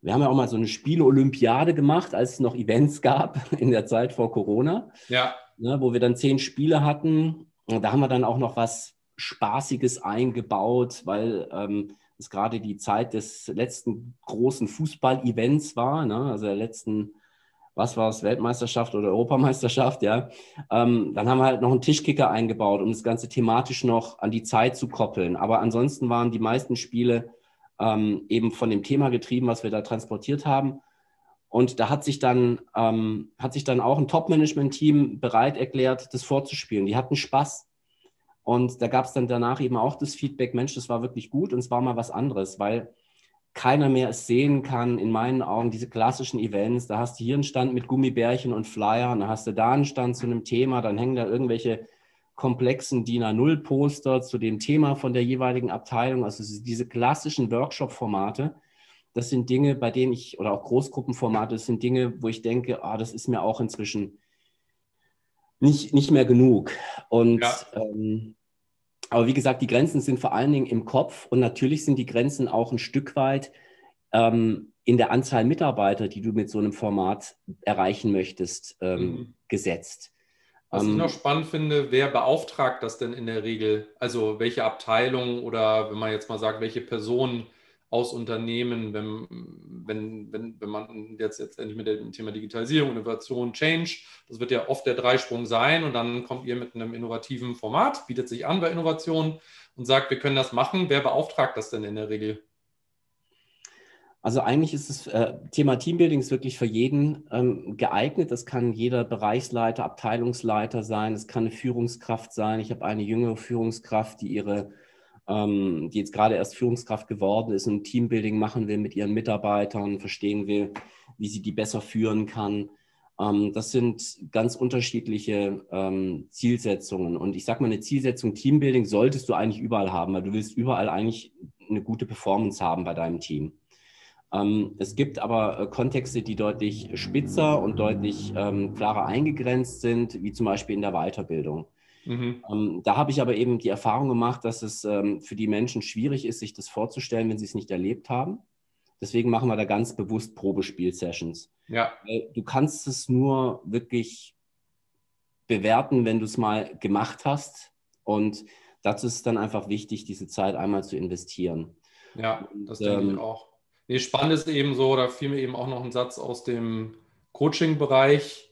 Wir haben ja auch mal so eine Spiele-Olympiade gemacht, als es noch Events gab [LAUGHS] in der Zeit vor Corona. Ja. Ne, wo wir dann zehn Spiele hatten. Und da haben wir dann auch noch was Spaßiges eingebaut, weil ähm, es gerade die Zeit des letzten großen Fußball-Events war, ne? also der letzten was war es, Weltmeisterschaft oder Europameisterschaft, ja. Ähm, dann haben wir halt noch einen Tischkicker eingebaut, um das Ganze thematisch noch an die Zeit zu koppeln. Aber ansonsten waren die meisten Spiele ähm, eben von dem Thema getrieben, was wir da transportiert haben. Und da hat sich dann, ähm, hat sich dann auch ein Top-Management-Team bereit erklärt, das vorzuspielen. Die hatten Spaß. Und da gab es dann danach eben auch das Feedback, Mensch, das war wirklich gut und es war mal was anderes, weil keiner mehr es sehen kann, in meinen Augen, diese klassischen Events. Da hast du hier einen Stand mit Gummibärchen und Flyer, und dann hast du da einen Stand zu einem Thema, dann hängen da irgendwelche komplexen DIN A0-Poster zu dem Thema von der jeweiligen Abteilung. Also diese klassischen Workshop-Formate, das sind Dinge, bei denen ich, oder auch Großgruppenformate, das sind Dinge, wo ich denke, ah, das ist mir auch inzwischen nicht, nicht mehr genug. Und ja. ähm, aber wie gesagt, die Grenzen sind vor allen Dingen im Kopf und natürlich sind die Grenzen auch ein Stück weit ähm, in der Anzahl Mitarbeiter, die du mit so einem Format erreichen möchtest, ähm, mhm. gesetzt. Was ich ähm, noch spannend finde, wer beauftragt das denn in der Regel? Also welche Abteilung oder wenn man jetzt mal sagt, welche Personen aus Unternehmen, wenn, wenn, wenn, wenn man jetzt, jetzt endlich mit dem Thema Digitalisierung, Innovation, Change, das wird ja oft der Dreisprung sein und dann kommt ihr mit einem innovativen Format, bietet sich an bei Innovation und sagt, wir können das machen. Wer beauftragt das denn in der Regel? Also eigentlich ist das äh, Thema Teambuilding ist wirklich für jeden ähm, geeignet. Das kann jeder Bereichsleiter, Abteilungsleiter sein. Es kann eine Führungskraft sein. Ich habe eine jüngere Führungskraft, die ihre ähm, die jetzt gerade erst Führungskraft geworden ist und Teambuilding machen will mit ihren Mitarbeitern, verstehen will, wie sie die besser führen kann. Ähm, das sind ganz unterschiedliche ähm, Zielsetzungen. Und ich sage mal, eine Zielsetzung Teambuilding solltest du eigentlich überall haben, weil du willst überall eigentlich eine gute Performance haben bei deinem Team. Ähm, es gibt aber äh, Kontexte, die deutlich spitzer und deutlich ähm, klarer eingegrenzt sind, wie zum Beispiel in der Weiterbildung. Mhm. Ähm, da habe ich aber eben die Erfahrung gemacht, dass es ähm, für die Menschen schwierig ist, sich das vorzustellen, wenn sie es nicht erlebt haben. Deswegen machen wir da ganz bewusst Probespiel-Sessions. Ja. Du kannst es nur wirklich bewerten, wenn du es mal gemacht hast. Und dazu ist es dann einfach wichtig, diese Zeit einmal zu investieren. Ja, das Und, denke ähm, ich auch. Nee, spannend ist eben so, da fiel mir eben auch noch ein Satz aus dem Coaching-Bereich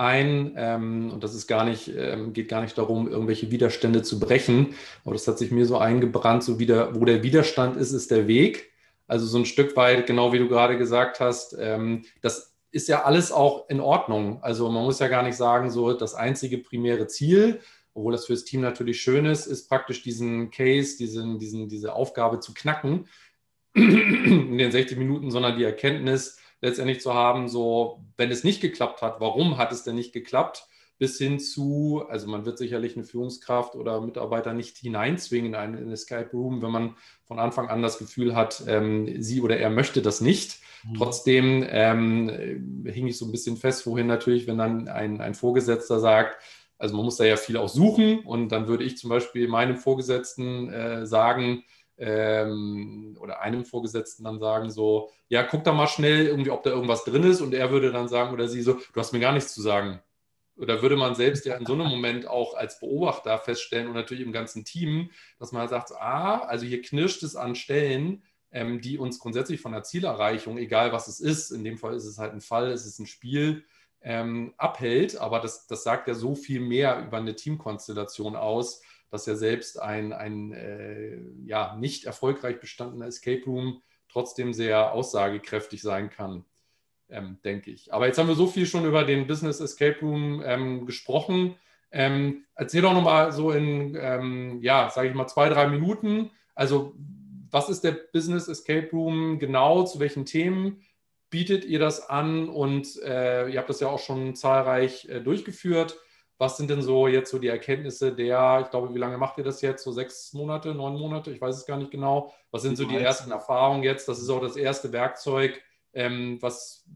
ein. Ähm, und das ist gar nicht, ähm, geht gar nicht darum, irgendwelche Widerstände zu brechen. Aber das hat sich mir so eingebrannt, so wieder, wo der Widerstand ist, ist der Weg. Also so ein Stück weit, genau wie du gerade gesagt hast, ähm, das ist ja alles auch in Ordnung. Also man muss ja gar nicht sagen, so das einzige primäre Ziel, obwohl das fürs Team natürlich schön ist, ist praktisch diesen Case, diesen, diesen, diese Aufgabe zu knacken [CLEARS THROAT] in den 60 Minuten, sondern die Erkenntnis, letztendlich zu haben, so, wenn es nicht geklappt hat, warum hat es denn nicht geklappt? bis hin zu, also man wird sicherlich eine Führungskraft oder Mitarbeiter nicht hineinzwingen in eine Escape Room, wenn man von Anfang an das Gefühl hat, ähm, sie oder er möchte das nicht. Mhm. Trotzdem ähm, hing ich so ein bisschen fest, wohin natürlich, wenn dann ein, ein Vorgesetzter sagt, also man muss da ja viel auch suchen und dann würde ich zum Beispiel meinem Vorgesetzten äh, sagen, ähm, oder einem Vorgesetzten dann sagen, so, ja, guck da mal schnell irgendwie, ob da irgendwas drin ist und er würde dann sagen oder sie so, du hast mir gar nichts zu sagen. Oder würde man selbst ja in so einem Moment auch als Beobachter feststellen und natürlich im ganzen Team, dass man sagt, ah, also hier knirscht es an Stellen, ähm, die uns grundsätzlich von der Zielerreichung, egal was es ist, in dem Fall ist es halt ein Fall, es ist ein Spiel, ähm, abhält. Aber das, das sagt ja so viel mehr über eine Teamkonstellation aus, dass ja selbst ein, ein äh, ja, nicht erfolgreich bestandener Escape Room trotzdem sehr aussagekräftig sein kann, ähm, denke ich. Aber jetzt haben wir so viel schon über den Business Escape Room ähm, gesprochen. Ähm, erzähl doch nochmal so in, ähm, ja, sage ich mal, zwei, drei Minuten. Also, was ist der Business Escape Room genau? Zu welchen Themen bietet ihr das an? Und äh, ihr habt das ja auch schon zahlreich äh, durchgeführt. Was sind denn so jetzt so die Erkenntnisse der, ich glaube, wie lange macht ihr das jetzt? So sechs Monate, neun Monate? Ich weiß es gar nicht genau. Was sind so die ersten Erfahrungen jetzt? Das ist auch das erste Werkzeug, ähm, was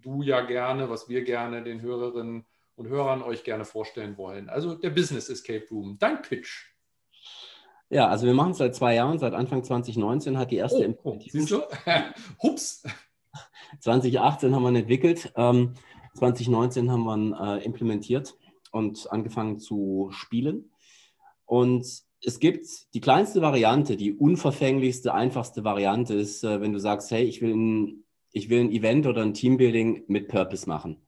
du ja gerne, was wir gerne den Hörerinnen und Hörern euch gerne vorstellen wollen. Also der Business Escape Room. Dein Pitch. Ja, also wir machen es seit zwei Jahren. Seit Anfang 2019 hat die erste oh, Implementierung. Du? [LAUGHS] Hups. 2018 haben wir ihn entwickelt. Ähm, 2019 haben wir ihn äh, implementiert und angefangen zu spielen. Und es gibt die kleinste Variante, die unverfänglichste, einfachste Variante ist, äh, wenn du sagst, hey, ich will, ein, ich will ein Event oder ein Teambuilding mit Purpose machen.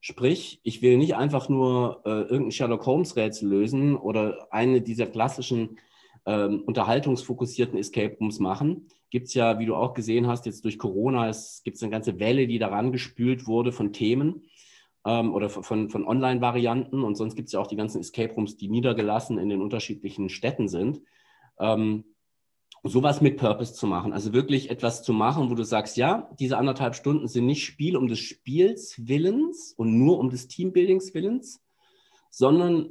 Sprich, ich will nicht einfach nur äh, irgendein Sherlock Holmes-Rätsel lösen oder eine dieser klassischen ähm, unterhaltungsfokussierten Escape Rooms machen. Gibt es ja, wie du auch gesehen hast, jetzt durch Corona, es gibt eine ganze Welle, die daran gespült wurde von Themen ähm, oder von, von Online-Varianten. Und sonst gibt es ja auch die ganzen Escape Rooms, die niedergelassen in den unterschiedlichen Städten sind. Ähm, sowas mit Purpose zu machen. Also wirklich etwas zu machen, wo du sagst, ja, diese anderthalb Stunden sind nicht Spiel um des Spiels Willens und nur um des Teambuildings Willens, sondern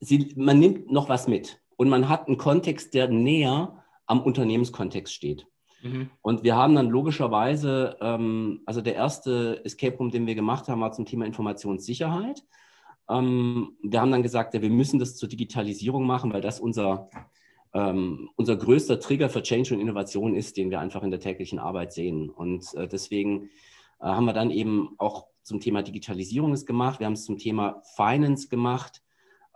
sie, man nimmt noch was mit und man hat einen Kontext, der näher am Unternehmenskontext steht. Mhm. Und wir haben dann logischerweise, ähm, also der erste Escape Room, den wir gemacht haben, war zum Thema Informationssicherheit. Ähm, wir haben dann gesagt, ja, wir müssen das zur Digitalisierung machen, weil das unser, ähm, unser größter Trigger für Change und Innovation ist, den wir einfach in der täglichen Arbeit sehen. Und äh, deswegen äh, haben wir dann eben auch zum Thema Digitalisierung es gemacht. Wir haben es zum Thema Finance gemacht.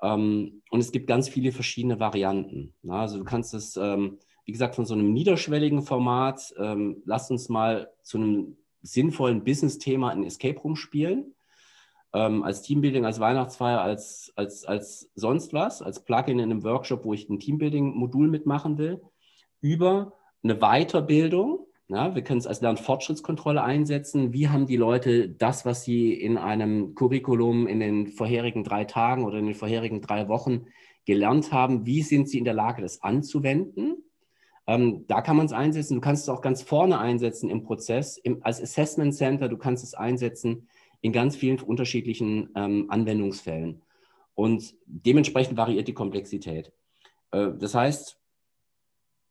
Ähm, und es gibt ganz viele verschiedene Varianten. Na, also du kannst es ähm, wie gesagt, von so einem niederschwelligen Format, ähm, lasst uns mal zu einem sinnvollen Business-Thema ein Escape Room spielen. Ähm, als Teambuilding, als Weihnachtsfeier, als, als, als sonst was, als Plugin in einem Workshop, wo ich ein Teambuilding-Modul mitmachen will, über eine Weiterbildung. Ja, wir können es als Lernfortschrittskontrolle einsetzen. Wie haben die Leute das, was sie in einem Curriculum in den vorherigen drei Tagen oder in den vorherigen drei Wochen gelernt haben, wie sind sie in der Lage, das anzuwenden? Ähm, da kann man es einsetzen. Du kannst es auch ganz vorne einsetzen im Prozess, im, als Assessment Center. Du kannst es einsetzen in ganz vielen unterschiedlichen ähm, Anwendungsfällen. Und dementsprechend variiert die Komplexität. Äh, das heißt,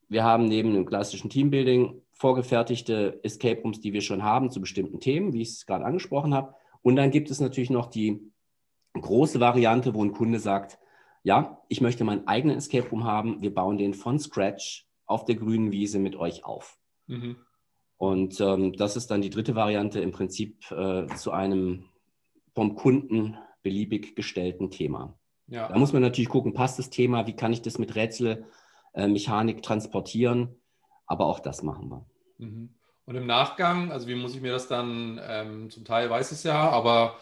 wir haben neben dem klassischen Teambuilding vorgefertigte Escape Rooms, die wir schon haben zu bestimmten Themen, wie ich es gerade angesprochen habe. Und dann gibt es natürlich noch die große Variante, wo ein Kunde sagt, ja, ich möchte meinen eigenen Escape Room haben. Wir bauen den von Scratch auf der grünen Wiese mit euch auf. Mhm. Und ähm, das ist dann die dritte Variante im Prinzip äh, zu einem vom Kunden beliebig gestellten Thema. Ja. Da muss man natürlich gucken, passt das Thema, wie kann ich das mit Rätselmechanik äh, transportieren, aber auch das machen wir. Mhm. Und im Nachgang, also wie muss ich mir das dann, ähm, zum Teil weiß ich es ja, aber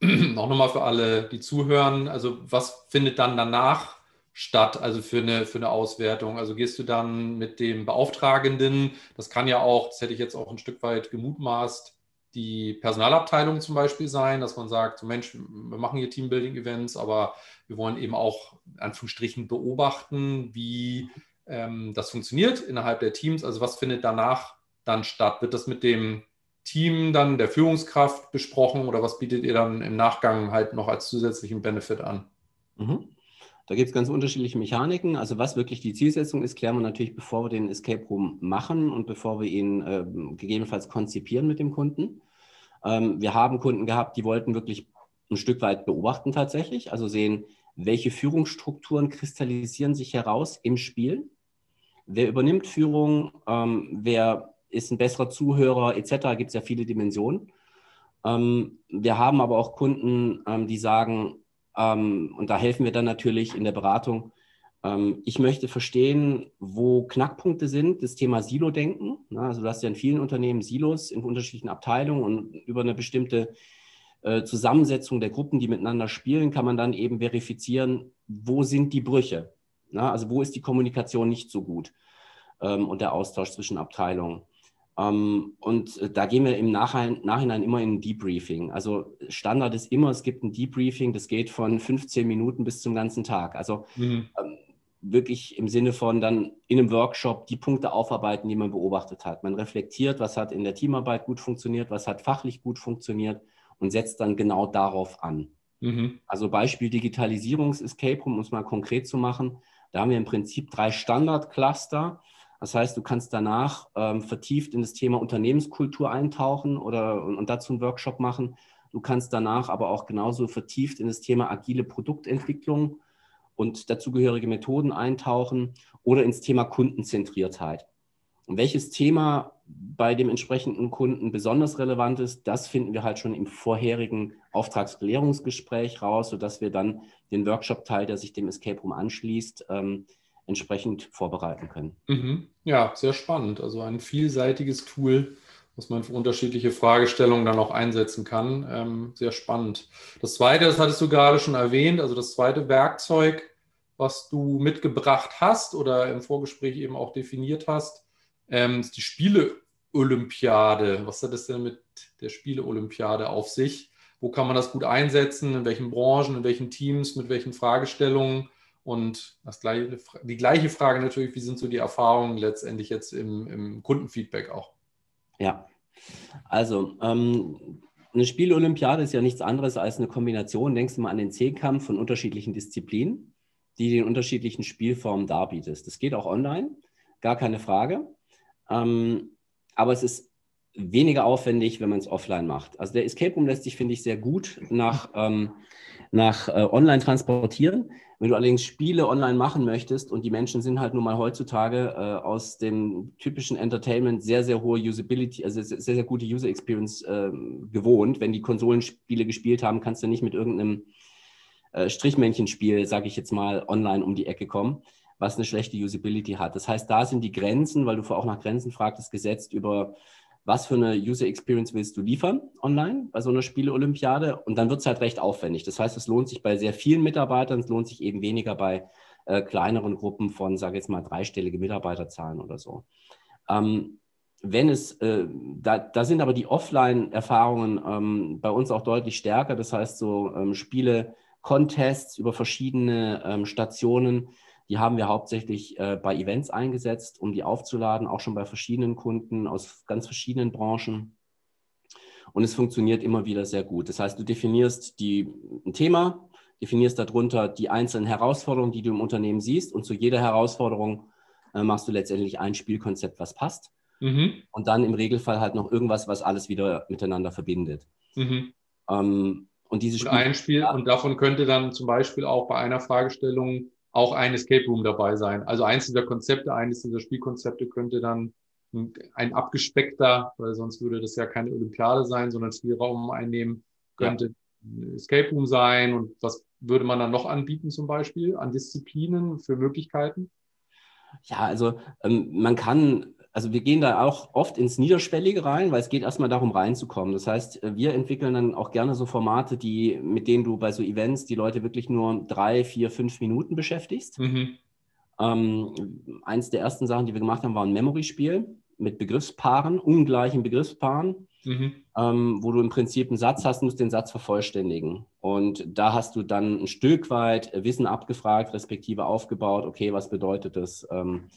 [CLEARS THROAT] auch nochmal für alle, die zuhören, also was findet dann danach statt, also für eine, für eine Auswertung? Also gehst du dann mit dem Beauftragenden, das kann ja auch, das hätte ich jetzt auch ein Stück weit gemutmaßt, die Personalabteilung zum Beispiel sein, dass man sagt, so Mensch, wir machen hier Teambuilding-Events, aber wir wollen eben auch in Anführungsstrichen beobachten, wie ähm, das funktioniert innerhalb der Teams. Also was findet danach dann statt? Wird das mit dem Team dann der Führungskraft besprochen oder was bietet ihr dann im Nachgang halt noch als zusätzlichen Benefit an? Mhm. Da gibt es ganz unterschiedliche Mechaniken. Also was wirklich die Zielsetzung ist, klären wir natürlich, bevor wir den Escape Room machen und bevor wir ihn äh, gegebenenfalls konzipieren mit dem Kunden. Ähm, wir haben Kunden gehabt, die wollten wirklich ein Stück weit beobachten tatsächlich, also sehen, welche Führungsstrukturen kristallisieren sich heraus im Spiel. Wer übernimmt Führung, ähm, wer ist ein besserer Zuhörer etc. Gibt es ja viele Dimensionen. Ähm, wir haben aber auch Kunden, ähm, die sagen, ähm, und da helfen wir dann natürlich in der Beratung, ähm, ich möchte verstehen, wo Knackpunkte sind, das Thema Silo-Denken. Also du hast ja in vielen Unternehmen Silos in unterschiedlichen Abteilungen und über eine bestimmte äh, Zusammensetzung der Gruppen, die miteinander spielen, kann man dann eben verifizieren, wo sind die Brüche. Also wo ist die Kommunikation nicht so gut ähm, und der Austausch zwischen Abteilungen. Um, ähm, und äh, da gehen wir im Nachhinein, Nachhinein, immer in ein Debriefing. Also Standard ist immer, es gibt ein Debriefing, das geht von 15 Minuten bis zum ganzen Tag. Also mhm. ähm, wirklich im Sinne von dann in einem Workshop die Punkte aufarbeiten, die man beobachtet hat. Man reflektiert, was hat in der Teamarbeit gut funktioniert, was hat fachlich gut funktioniert und setzt dann genau darauf an. Mhm. Also Beispiel Digitalisierungs-Escape Room, um es mal konkret zu machen. Da haben wir im Prinzip drei Standard-Cluster das heißt, du kannst danach ähm, vertieft in das Thema Unternehmenskultur eintauchen oder und, und, dazu einen Workshop machen. Du kannst danach aber auch genauso vertieft in das Thema agile Produktentwicklung und dazugehörige Methoden eintauchen oder ins Thema Kundenzentriertheit. Und welches Thema bei dem entsprechenden Kunden besonders relevant ist, das finden wir halt schon im vorherigen Auftragsklärungsgespräch raus, sodass wir dann den Workshop-Teil, der sich dem Escape Room anschließt, ähm, entsprechend vorbereiten können. Mhm. Ja, sehr spannend. Also ein vielseitiges Tool, was man für unterschiedliche Fragestellungen dann auch einsetzen kann. Ähm, sehr spannend. Das zweite, das hattest du gerade schon erwähnt, also das zweite Werkzeug, was du mitgebracht hast oder im Vorgespräch eben auch definiert hast, ähm, ist die Spiele-Olympiade. Was hat es denn mit der Spiele-Olympiade auf sich? Wo kann man das gut einsetzen? In welchen Branchen, in welchen Teams, mit welchen Fragestellungen? Und das gleiche, die gleiche Frage natürlich, wie sind so die Erfahrungen letztendlich jetzt im, im Kundenfeedback auch? Ja, also ähm, eine Spielolympiade ist ja nichts anderes als eine Kombination, denkst du mal an den Zehnkampf von unterschiedlichen Disziplinen, die den unterschiedlichen Spielformen darbietest. Das geht auch online, gar keine Frage. Ähm, aber es ist weniger aufwendig, wenn man es offline macht. Also der Escape Room lässt sich, finde ich, sehr gut nach, ähm, nach äh, online transportieren. Wenn du allerdings Spiele online machen möchtest und die Menschen sind halt nun mal heutzutage äh, aus dem typischen Entertainment sehr, sehr hohe Usability, also sehr, sehr gute User Experience äh, gewohnt. Wenn die Konsolenspiele gespielt haben, kannst du nicht mit irgendeinem äh, Strichmännchenspiel, sage ich jetzt mal, online um die Ecke kommen, was eine schlechte Usability hat. Das heißt, da sind die Grenzen, weil du auch nach Grenzen fragtest, gesetzt über was für eine User Experience willst du liefern online bei so einer Spiele-Olympiade? Und dann wird es halt recht aufwendig. Das heißt, es lohnt sich bei sehr vielen Mitarbeitern, es lohnt sich eben weniger bei äh, kleineren Gruppen von, sage jetzt mal, dreistellige Mitarbeiterzahlen oder so. Ähm, wenn es, äh, da, da sind aber die Offline-Erfahrungen ähm, bei uns auch deutlich stärker. Das heißt, so ähm, Spiele, Contests über verschiedene ähm, Stationen, die haben wir hauptsächlich äh, bei Events eingesetzt, um die aufzuladen, auch schon bei verschiedenen Kunden aus ganz verschiedenen Branchen. Und es funktioniert immer wieder sehr gut. Das heißt, du definierst die, ein Thema, definierst darunter die einzelnen Herausforderungen, die du im Unternehmen siehst. Und zu jeder Herausforderung äh, machst du letztendlich ein Spielkonzept, was passt. Mhm. Und dann im Regelfall halt noch irgendwas, was alles wieder miteinander verbindet. Mhm. Ähm, und dieses Spiel, ein Spiel, und davon könnte dann zum Beispiel auch bei einer Fragestellung auch ein Escape Room dabei sein. Also eins dieser Konzepte, eines dieser Spielkonzepte könnte dann ein abgespeckter, weil sonst würde das ja keine Olympiade sein, sondern Spielraum einnehmen, könnte ja. Escape Room sein. Und was würde man dann noch anbieten zum Beispiel an Disziplinen für Möglichkeiten? Ja, also ähm, man kann also wir gehen da auch oft ins Niederschwellige rein, weil es geht erstmal darum, reinzukommen. Das heißt, wir entwickeln dann auch gerne so Formate, die, mit denen du bei so Events die Leute wirklich nur drei, vier, fünf Minuten beschäftigst. Mhm. Ähm, eins der ersten Sachen, die wir gemacht haben, war ein Memory-Spiel mit Begriffspaaren, ungleichen Begriffspaaren, mhm. ähm, wo du im Prinzip einen Satz hast, musst den Satz vervollständigen. Und da hast du dann ein Stück weit Wissen abgefragt, respektive aufgebaut, okay, was bedeutet das? Ähm,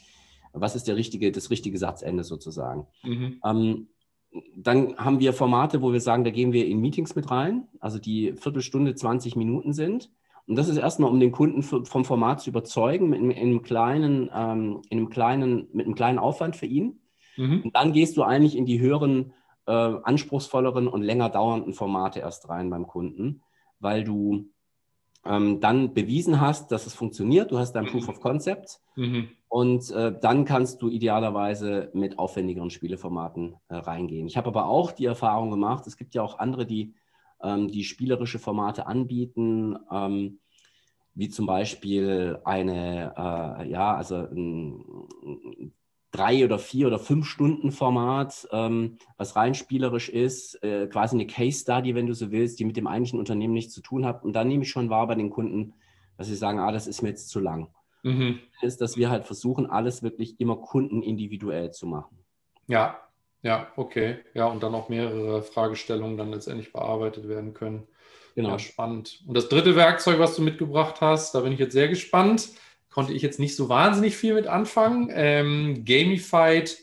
was ist der richtige, das richtige Satzende sozusagen. Mhm. Ähm, dann haben wir Formate, wo wir sagen, da gehen wir in Meetings mit rein, also die Viertelstunde, 20 Minuten sind. Und das ist erstmal, um den Kunden vom Format zu überzeugen, mit einem kleinen, ähm, in einem kleinen, mit einem kleinen Aufwand für ihn. Mhm. Und dann gehst du eigentlich in die höheren, äh, anspruchsvolleren und länger dauernden Formate erst rein beim Kunden, weil du ähm, dann bewiesen hast, dass es funktioniert. Du hast dein Proof of Concept. Mhm. Und äh, dann kannst du idealerweise mit aufwendigeren Spieleformaten äh, reingehen. Ich habe aber auch die Erfahrung gemacht, es gibt ja auch andere, die ähm, die spielerische Formate anbieten, ähm, wie zum Beispiel eine, äh, ja, also ein, ein drei oder vier oder fünf Stunden Format, ähm, was rein spielerisch ist, äh, quasi eine Case Study, wenn du so willst, die mit dem eigentlichen Unternehmen nichts zu tun hat. Und dann nehme ich schon wahr bei den Kunden, dass sie sagen, ah, das ist mir jetzt zu lang. Mhm. Ist, dass wir halt versuchen, alles wirklich immer kundenindividuell zu machen. Ja, ja, okay. Ja, und dann auch mehrere Fragestellungen dann letztendlich bearbeitet werden können. Genau. Ja, spannend. Und das dritte Werkzeug, was du mitgebracht hast, da bin ich jetzt sehr gespannt. Konnte ich jetzt nicht so wahnsinnig viel mit anfangen. Ähm, Gamified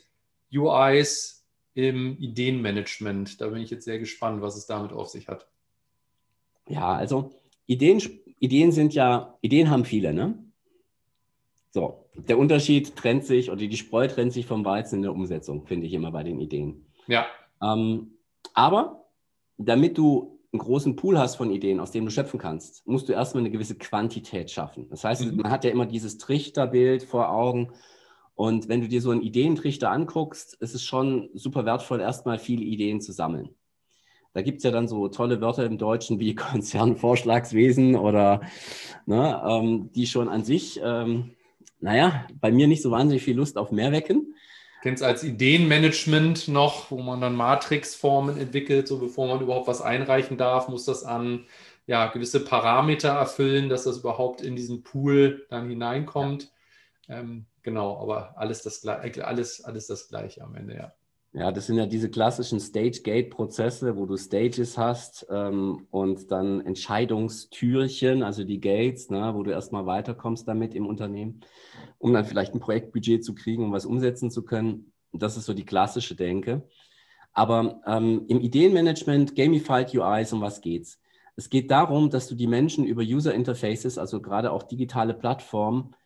UIs im Ideenmanagement. Da bin ich jetzt sehr gespannt, was es damit auf sich hat. Ja, also Ideen, Ideen sind ja, Ideen haben viele, ne? So, der Unterschied trennt sich oder die Spreu trennt sich vom Weizen in der Umsetzung, finde ich immer bei den Ideen. Ja. Ähm, aber damit du einen großen Pool hast von Ideen, aus denen du schöpfen kannst, musst du erstmal eine gewisse Quantität schaffen. Das heißt, mhm. man hat ja immer dieses Trichterbild vor Augen. Und wenn du dir so einen Ideentrichter anguckst, ist es schon super wertvoll, erstmal viele Ideen zu sammeln. Da gibt es ja dann so tolle Wörter im Deutschen wie [LAUGHS] Konzernvorschlagswesen oder ne, ähm, die schon an sich ähm, naja, bei mir nicht so wahnsinnig viel Lust auf mehr wecken. Kennst als Ideenmanagement noch, wo man dann Matrixformen entwickelt, so bevor man überhaupt was einreichen darf, muss das an ja, gewisse Parameter erfüllen, dass das überhaupt in diesen Pool dann hineinkommt. Ja. Ähm, genau, aber alles das, alles, alles das Gleiche am Ende, ja. Ja, das sind ja diese klassischen Stage-Gate-Prozesse, wo du Stages hast ähm, und dann Entscheidungstürchen, also die Gates, ne, wo du erstmal weiterkommst damit im Unternehmen, um dann vielleicht ein Projektbudget zu kriegen, um was umsetzen zu können. Das ist so die klassische Denke. Aber ähm, im Ideenmanagement, Gamified UIs, um was geht's? Es geht darum, dass du die Menschen über User Interfaces, also gerade auch digitale Plattformen,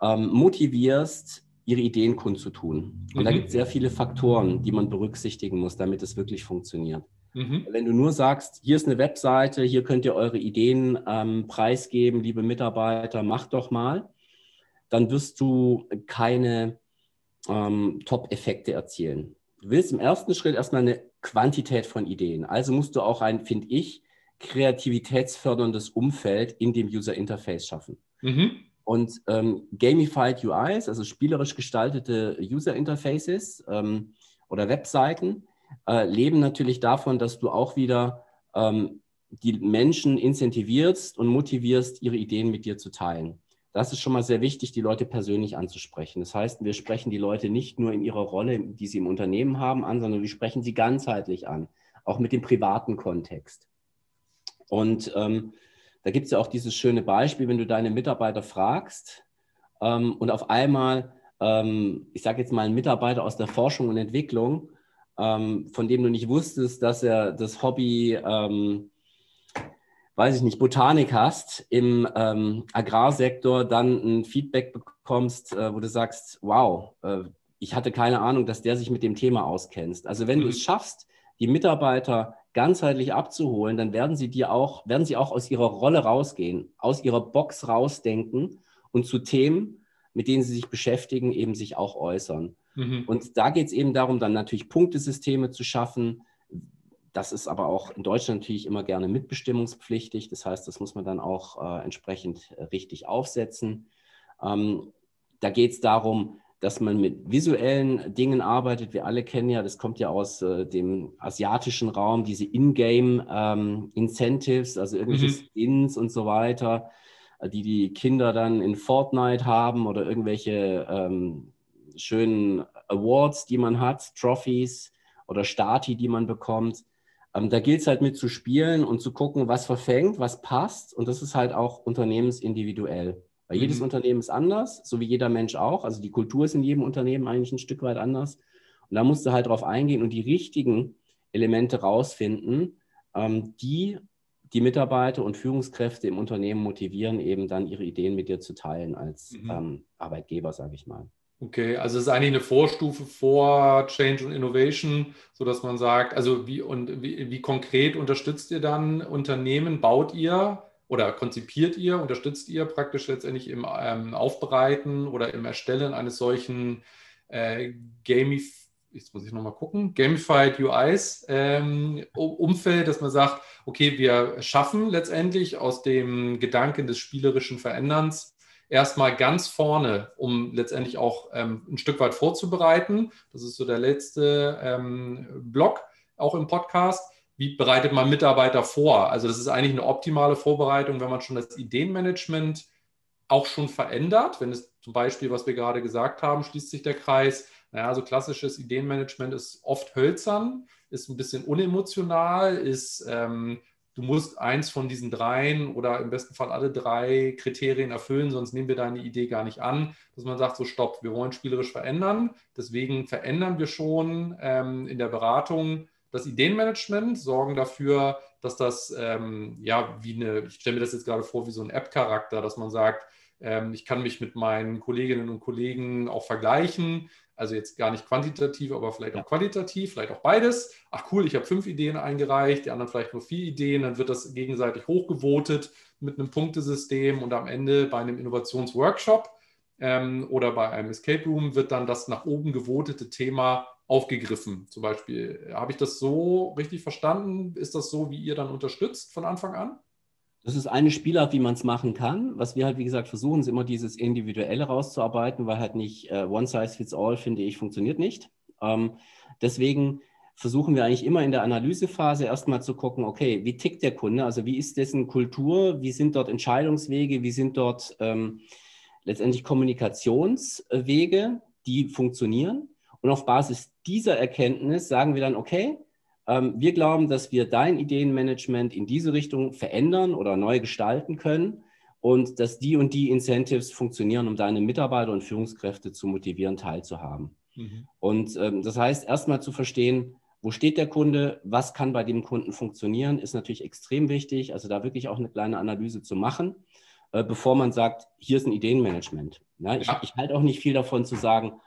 ähm, motivierst, ihre Ideen kundzutun. Und mhm. da gibt es sehr viele Faktoren, die man berücksichtigen muss, damit es wirklich funktioniert. Mhm. Wenn du nur sagst, hier ist eine Webseite, hier könnt ihr eure Ideen ähm, preisgeben, liebe Mitarbeiter, macht doch mal, dann wirst du keine ähm, Top-Effekte erzielen. Du willst im ersten Schritt erstmal eine Quantität von Ideen. Also musst du auch ein, finde ich, kreativitätsförderndes Umfeld in dem User Interface schaffen. Mhm. Und ähm, Gamified UIs, also spielerisch gestaltete User Interfaces ähm, oder Webseiten, äh, leben natürlich davon, dass du auch wieder ähm, die Menschen incentivierst und motivierst, ihre Ideen mit dir zu teilen. Das ist schon mal sehr wichtig, die Leute persönlich anzusprechen. Das heißt, wir sprechen die Leute nicht nur in ihrer Rolle, die sie im Unternehmen haben, an, sondern wir sprechen sie ganzheitlich an, auch mit dem privaten Kontext. Und ähm, da gibt es ja auch dieses schöne Beispiel, wenn du deine Mitarbeiter fragst ähm, und auf einmal, ähm, ich sage jetzt mal, ein Mitarbeiter aus der Forschung und Entwicklung, ähm, von dem du nicht wusstest, dass er das Hobby, ähm, weiß ich nicht, Botanik hast, im ähm, Agrarsektor dann ein Feedback bekommst, äh, wo du sagst, wow, äh, ich hatte keine Ahnung, dass der sich mit dem Thema auskennt. Also wenn mhm. du es schaffst, die Mitarbeiter ganzheitlich abzuholen, dann werden sie dir auch, werden sie auch aus ihrer Rolle rausgehen, aus ihrer Box rausdenken und zu Themen, mit denen sie sich beschäftigen, eben sich auch äußern. Mhm. Und da geht es eben darum, dann natürlich Punktesysteme zu schaffen. Das ist aber auch in Deutschland natürlich immer gerne mitbestimmungspflichtig. Das heißt, das muss man dann auch äh, entsprechend äh, richtig aufsetzen. Ähm, da geht es darum, dass man mit visuellen Dingen arbeitet. Wir alle kennen ja, das kommt ja aus äh, dem asiatischen Raum, diese In-Game-Incentives, ähm, also irgendwelche mhm. Skins und so weiter, äh, die die Kinder dann in Fortnite haben oder irgendwelche ähm, schönen Awards, die man hat, Trophies oder Stati, die man bekommt. Ähm, da gilt es halt mit zu spielen und zu gucken, was verfängt, was passt. Und das ist halt auch unternehmensindividuell. Weil jedes mhm. Unternehmen ist anders, so wie jeder Mensch auch. Also die Kultur ist in jedem Unternehmen eigentlich ein Stück weit anders. Und da musst du halt drauf eingehen und die richtigen Elemente rausfinden, ähm, die die Mitarbeiter und Führungskräfte im Unternehmen motivieren, eben dann ihre Ideen mit dir zu teilen als mhm. ähm, Arbeitgeber, sage ich mal. Okay, also es ist eigentlich eine Vorstufe vor Change und Innovation, sodass man sagt, also wie und wie, wie konkret unterstützt ihr dann Unternehmen? Baut ihr oder konzipiert ihr, unterstützt ihr praktisch letztendlich im ähm, Aufbereiten oder im Erstellen eines solchen äh, Gamif jetzt muss ich nochmal gucken, Gamified UIs ähm, Umfeld, dass man sagt, okay, wir schaffen letztendlich aus dem Gedanken des spielerischen Veränderns erstmal ganz vorne, um letztendlich auch ähm, ein Stück weit vorzubereiten. Das ist so der letzte ähm, Block auch im Podcast. Wie bereitet man Mitarbeiter vor? Also das ist eigentlich eine optimale Vorbereitung, wenn man schon das Ideenmanagement auch schon verändert. Wenn es zum Beispiel, was wir gerade gesagt haben, schließt sich der Kreis. Naja, so klassisches Ideenmanagement ist oft hölzern, ist ein bisschen unemotional, ist ähm, du musst eins von diesen dreien oder im besten Fall alle drei Kriterien erfüllen, sonst nehmen wir deine Idee gar nicht an, dass man sagt, so stopp, wir wollen spielerisch verändern. Deswegen verändern wir schon ähm, in der Beratung das Ideenmanagement, sorgen dafür, dass das ähm, ja wie eine, ich stelle mir das jetzt gerade vor, wie so ein App-Charakter, dass man sagt, ähm, ich kann mich mit meinen Kolleginnen und Kollegen auch vergleichen. Also jetzt gar nicht quantitativ, aber vielleicht auch qualitativ, vielleicht auch beides. Ach cool, ich habe fünf Ideen eingereicht, die anderen vielleicht nur vier Ideen. Dann wird das gegenseitig hochgevotet mit einem Punktesystem und am Ende bei einem Innovationsworkshop ähm, oder bei einem Escape Room wird dann das nach oben gewotete Thema aufgegriffen. Zum Beispiel, habe ich das so richtig verstanden? Ist das so, wie ihr dann unterstützt von Anfang an? Das ist eine Spielart, wie man es machen kann. Was wir halt, wie gesagt, versuchen, ist immer dieses Individuelle rauszuarbeiten, weil halt nicht äh, One Size Fits All, finde ich, funktioniert nicht. Ähm, deswegen versuchen wir eigentlich immer in der Analysephase erstmal zu gucken, okay, wie tickt der Kunde? Also wie ist dessen Kultur? Wie sind dort Entscheidungswege? Wie sind dort ähm, letztendlich Kommunikationswege, die funktionieren? Und auf Basis dieser Erkenntnis sagen wir dann, okay, ähm, wir glauben, dass wir dein Ideenmanagement in diese Richtung verändern oder neu gestalten können und dass die und die Incentives funktionieren, um deine Mitarbeiter und Führungskräfte zu motivieren, teilzuhaben. Mhm. Und ähm, das heißt, erstmal zu verstehen, wo steht der Kunde, was kann bei dem Kunden funktionieren, ist natürlich extrem wichtig. Also da wirklich auch eine kleine Analyse zu machen, äh, bevor man sagt, hier ist ein Ideenmanagement. Ja, ich, ja. ich halte auch nicht viel davon zu sagen,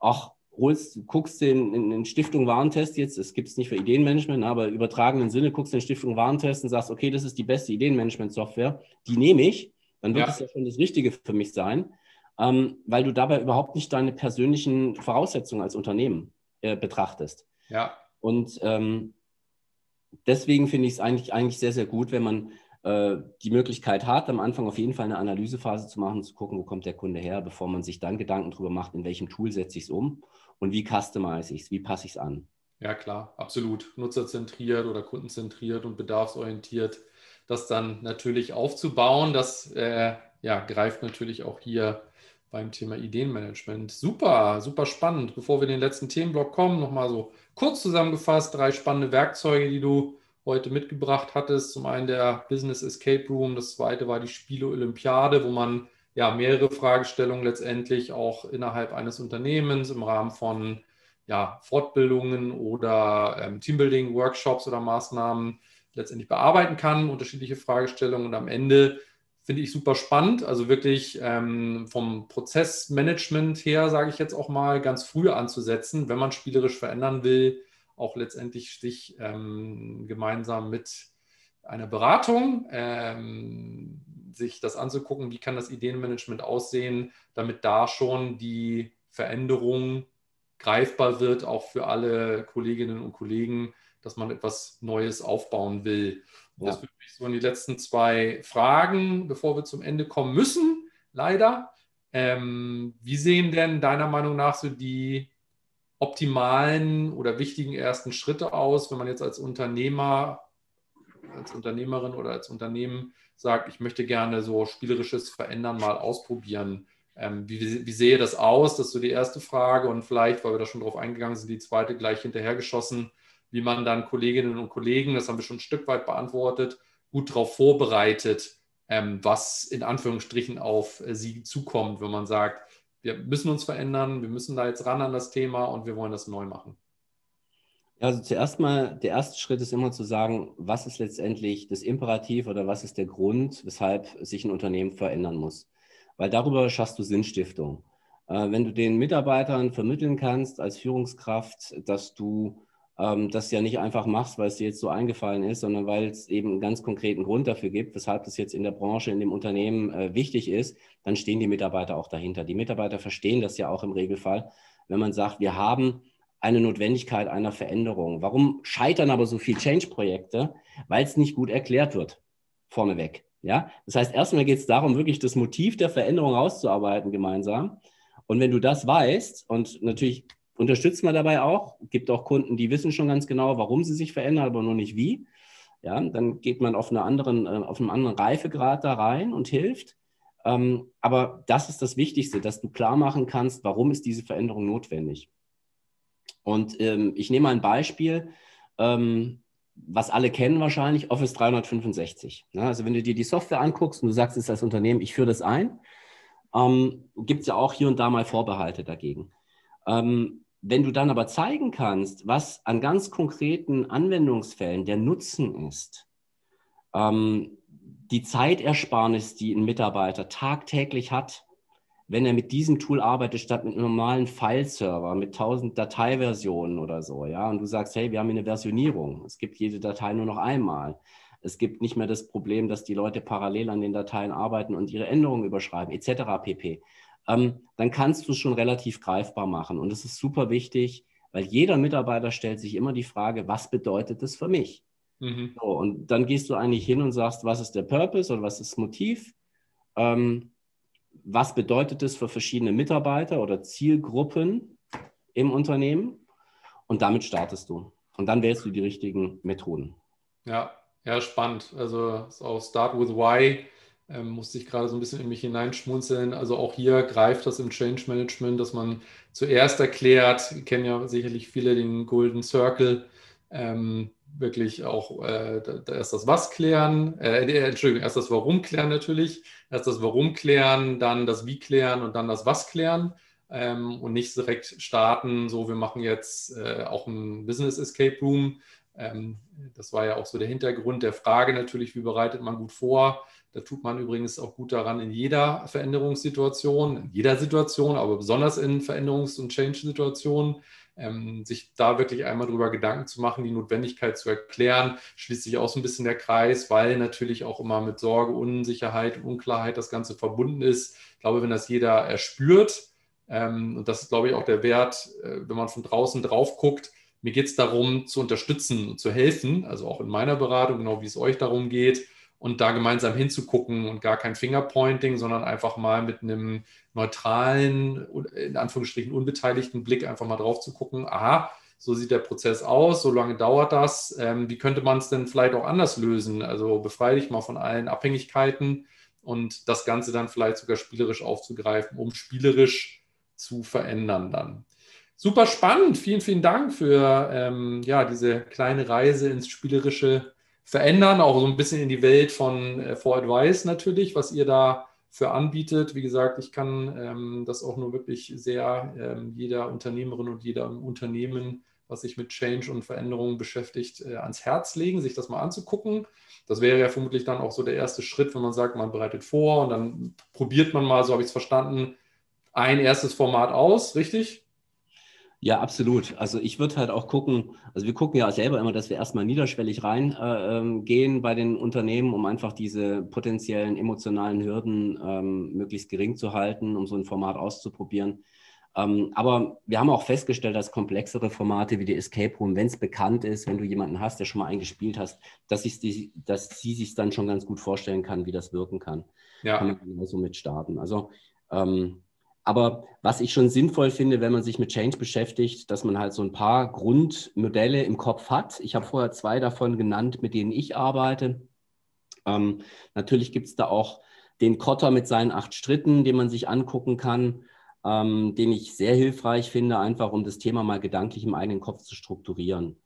ach, holst, guckst in, in, in Stiftung Warentest jetzt, es gibt es nicht für Ideenmanagement, aber im übertragenen Sinne guckst du in Stiftung Warentest und sagst, okay, das ist die beste Ideenmanagement-Software, die nehme ich, dann wird es ja. ja schon das Richtige für mich sein, ähm, weil du dabei überhaupt nicht deine persönlichen Voraussetzungen als Unternehmen äh, betrachtest. Ja. Und ähm, deswegen finde ich es eigentlich, eigentlich sehr, sehr gut, wenn man äh, die Möglichkeit hat, am Anfang auf jeden Fall eine Analysephase zu machen, zu gucken, wo kommt der Kunde her, bevor man sich dann Gedanken darüber macht, in welchem Tool setze ich es um und wie customize ich es, wie passe ich es an. Ja, klar, absolut. Nutzerzentriert oder kundenzentriert und bedarfsorientiert, das dann natürlich aufzubauen, das äh, ja, greift natürlich auch hier beim Thema Ideenmanagement. Super, super spannend. Bevor wir in den letzten Themenblock kommen, nochmal so kurz zusammengefasst, drei spannende Werkzeuge, die du heute mitgebracht hattest. Zum einen der Business Escape Room, das zweite war die Spiele Olympiade, wo man ja mehrere Fragestellungen letztendlich auch innerhalb eines Unternehmens im Rahmen von ja, Fortbildungen oder ähm, Teambuilding, Workshops oder Maßnahmen letztendlich bearbeiten kann, unterschiedliche Fragestellungen. Und am Ende finde ich super spannend, also wirklich ähm, vom Prozessmanagement her, sage ich jetzt auch mal, ganz früh anzusetzen, wenn man spielerisch verändern will, auch letztendlich sich ähm, gemeinsam mit einer Beratung ähm, sich das anzugucken, wie kann das Ideenmanagement aussehen, damit da schon die Veränderung greifbar wird, auch für alle Kolleginnen und Kollegen, dass man etwas Neues aufbauen will. Ja. Das führt mich so in die letzten zwei Fragen, bevor wir zum Ende kommen müssen, leider. Ähm, wie sehen denn deiner Meinung nach so die optimalen oder wichtigen ersten Schritte aus, wenn man jetzt als Unternehmer, als Unternehmerin oder als Unternehmen sagt, ich möchte gerne so spielerisches Verändern mal ausprobieren? Ähm, wie, wie, sehe das aus? Das ist so die erste Frage und vielleicht, weil wir da schon drauf eingegangen sind, die zweite gleich hinterhergeschossen, wie man dann Kolleginnen und Kollegen, das haben wir schon ein Stück weit beantwortet, gut darauf vorbereitet, ähm, was in Anführungsstrichen auf äh, sie zukommt, wenn man sagt, wir müssen uns verändern, wir müssen da jetzt ran an das Thema und wir wollen das neu machen? Also zuerst mal, der erste Schritt ist immer zu sagen, was ist letztendlich das Imperativ oder was ist der Grund, weshalb sich ein Unternehmen verändern muss. Weil darüber schaffst du Sinnstiftung. Äh, wenn du den Mitarbeitern vermitteln kannst als Führungskraft, dass du ähm, das ja nicht einfach machst, weil es dir jetzt so eingefallen ist, sondern weil es eben einen ganz konkreten Grund dafür gibt, weshalb das jetzt in der Branche, in dem Unternehmen äh, wichtig ist, dann stehen die Mitarbeiter auch dahinter. Die Mitarbeiter verstehen das ja auch im Regelfall, wenn man sagt, wir haben eine Notwendigkeit einer Veränderung. Warum scheitern aber so viele Change-Projekte? Weil es nicht gut erklärt wird, vorneweg. Ja? Das heißt, erstmal geht es darum, wirklich das Motiv der Veränderung rauszuarbeiten gemeinsam. Und wenn du das weißt, und natürlich unterstützt man dabei auch, gibt auch Kunden, die wissen schon ganz genau, warum sie sich verändern, aber nur nicht wie. Ja, dann geht man auf, einer anderen, äh, auf einem anderen Reifegrad da rein und hilft. Ähm, aber das ist das Wichtigste, dass du klar machen kannst, warum ist diese Veränderung notwendig. Und ähm, ich nehme ein Beispiel, ähm, was alle kennen wahrscheinlich, Office 365. Ja, also wenn du dir die Software anguckst und du sagst es als Unternehmen, ich führe das ein, ähm, gibt es ja auch hier und da mal Vorbehalte dagegen. Ähm, wenn du dann aber zeigen kannst, was an ganz konkreten Anwendungsfällen der Nutzen ist, ähm, die Zeitersparnis, die ein Mitarbeiter tagtäglich hat, wenn er mit diesem Tool arbeitet, statt mit einem normalen File-Server, mit 1000 Dateiversionen oder so, ja, und du sagst, hey, wir haben hier eine Versionierung, es gibt jede Datei nur noch einmal. Es gibt nicht mehr das Problem, dass die Leute parallel an den Dateien arbeiten und ihre Änderungen überschreiben, etc. pp. Ähm, dann kannst du es schon relativ greifbar machen. Und es ist super wichtig, weil jeder Mitarbeiter stellt sich immer die Frage, was bedeutet das für mich? Mhm. So, und dann gehst du eigentlich hin und sagst, was ist der Purpose oder was ist das Motiv? Ähm, was bedeutet das für verschiedene Mitarbeiter oder Zielgruppen im Unternehmen? Und damit startest du. Und dann wählst du die richtigen Methoden. Ja, ja, spannend. Also auch Start with Why ähm, musste ich gerade so ein bisschen in mich hineinschmunzeln. Also auch hier greift das im Change Management, dass man zuerst erklärt, kennen ja sicherlich viele den Golden Circle, ähm, wirklich auch äh, erst das Was klären, äh, äh, Entschuldigung, erst das Warum klären natürlich, erst das Warum klären, dann das Wie klären und dann das Was klären ähm, und nicht direkt starten, so wir machen jetzt äh, auch ein Business Escape Room. Ähm, das war ja auch so der Hintergrund der Frage natürlich, wie bereitet man gut vor? Da tut man übrigens auch gut daran in jeder Veränderungssituation, in jeder Situation, aber besonders in Veränderungs- und Change-Situationen, ähm, sich da wirklich einmal drüber Gedanken zu machen, die Notwendigkeit zu erklären, schließt sich auch so ein bisschen der Kreis, weil natürlich auch immer mit Sorge, Unsicherheit, Unklarheit das Ganze verbunden ist. Ich glaube, wenn das jeder erspürt, ähm, und das ist, glaube ich, auch der Wert, äh, wenn man von draußen drauf guckt, mir geht es darum, zu unterstützen und zu helfen, also auch in meiner Beratung, genau wie es euch darum geht, und da gemeinsam hinzugucken und gar kein Fingerpointing, sondern einfach mal mit einem neutralen, in Anführungsstrichen unbeteiligten Blick einfach mal drauf zu gucken, aha, so sieht der Prozess aus, so lange dauert das, ähm, wie könnte man es denn vielleicht auch anders lösen? Also befreie dich mal von allen Abhängigkeiten und das Ganze dann vielleicht sogar spielerisch aufzugreifen, um spielerisch zu verändern dann. Super spannend, vielen, vielen Dank für ähm, ja, diese kleine Reise ins spielerische verändern, auch so ein bisschen in die Welt von äh, For Advice natürlich, was ihr da für anbietet. Wie gesagt, ich kann ähm, das auch nur wirklich sehr ähm, jeder Unternehmerin und jeder Unternehmen, was sich mit Change und Veränderungen beschäftigt, äh, ans Herz legen, sich das mal anzugucken. Das wäre ja vermutlich dann auch so der erste Schritt, wenn man sagt, man bereitet vor und dann probiert man mal, so habe ich es verstanden, ein erstes Format aus, richtig? Ja, absolut. Also ich würde halt auch gucken, also wir gucken ja selber immer, dass wir erstmal niederschwellig reingehen äh, ähm, bei den Unternehmen, um einfach diese potenziellen emotionalen Hürden ähm, möglichst gering zu halten, um so ein Format auszuprobieren. Ähm, aber wir haben auch festgestellt, dass komplexere Formate wie die Escape Room, wenn es bekannt ist, wenn du jemanden hast, der schon mal eingespielt hast, dass, die, dass sie sich dann schon ganz gut vorstellen kann, wie das wirken kann. Ja. Kann man genauso mit starten. Also ähm, aber was ich schon sinnvoll finde, wenn man sich mit Change beschäftigt, dass man halt so ein paar Grundmodelle im Kopf hat. Ich habe vorher zwei davon genannt, mit denen ich arbeite. Ähm, natürlich gibt es da auch den Kotter mit seinen acht Stritten, den man sich angucken kann, ähm, den ich sehr hilfreich finde, einfach um das Thema mal gedanklich im eigenen Kopf zu strukturieren.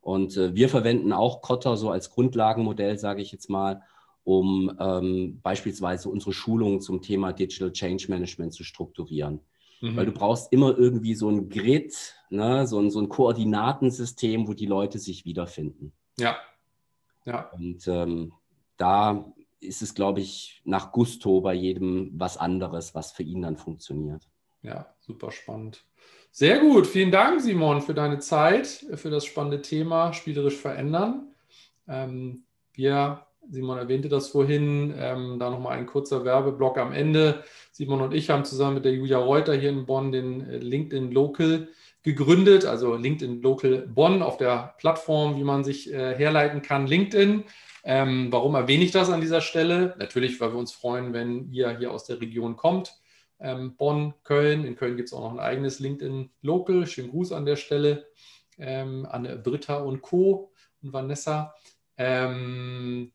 Und äh, wir verwenden auch Kotter so als Grundlagenmodell, sage ich jetzt mal, um ähm, beispielsweise unsere Schulungen zum Thema Digital Change Management zu strukturieren. Mhm. Weil du brauchst immer irgendwie so ein Grid, ne? so, ein, so ein Koordinatensystem, wo die Leute sich wiederfinden. Ja. ja. Und ähm, da ist es, glaube ich, nach Gusto bei jedem was anderes, was für ihn dann funktioniert. Ja, super spannend. Sehr gut, vielen Dank, Simon, für deine Zeit, für das spannende Thema spielerisch verändern. Ähm, wir, Simon erwähnte das vorhin, ähm, da nochmal ein kurzer Werbeblock am Ende. Simon und ich haben zusammen mit der Julia Reuter hier in Bonn den äh, LinkedIn Local gegründet, also LinkedIn Local Bonn auf der Plattform, wie man sich äh, herleiten kann, LinkedIn. Ähm, warum erwähne ich das an dieser Stelle? Natürlich, weil wir uns freuen, wenn ihr hier aus der Region kommt ähm, Bonn, Köln. In Köln gibt es auch noch ein eigenes LinkedIn Local. Schönen Gruß an der Stelle ähm, an Britta und Co. und Vanessa. Ähm,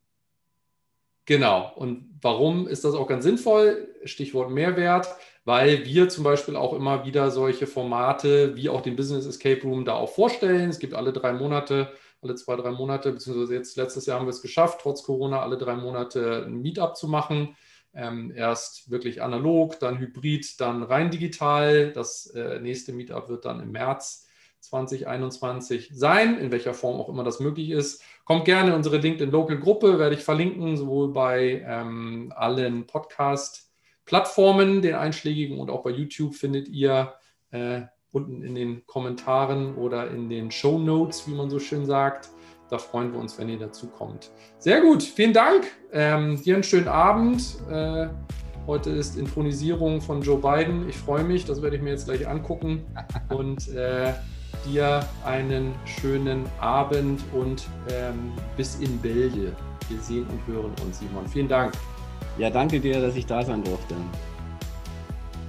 genau. Und warum ist das auch ganz sinnvoll? Stichwort Mehrwert, weil wir zum Beispiel auch immer wieder solche Formate wie auch den Business Escape Room da auch vorstellen. Es gibt alle drei Monate alle zwei, drei Monate, beziehungsweise jetzt letztes Jahr haben wir es geschafft, trotz Corona alle drei Monate ein Meetup zu machen. Ähm, erst wirklich analog, dann hybrid, dann rein digital. Das äh, nächste Meetup wird dann im März 2021 sein, in welcher Form auch immer das möglich ist. Kommt gerne in unsere LinkedIn Local Gruppe, werde ich verlinken, sowohl bei ähm, allen Podcast-Plattformen, den einschlägigen und auch bei YouTube findet ihr äh, unten in den Kommentaren oder in den Show Notes, wie man so schön sagt. Da freuen wir uns, wenn ihr dazu kommt. Sehr gut, vielen Dank. Ähm, dir einen schönen Abend. Äh, heute ist Intronisierung von Joe Biden. Ich freue mich, das werde ich mir jetzt gleich angucken. Und äh, dir einen schönen Abend und ähm, bis in Bälde. Wir sehen und hören uns, Simon. Vielen Dank. Ja, danke dir, dass ich da sein durfte.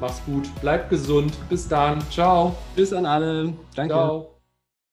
Mach's gut, bleib gesund. Bis dann. Ciao. Bis an alle. Danke. Ciao.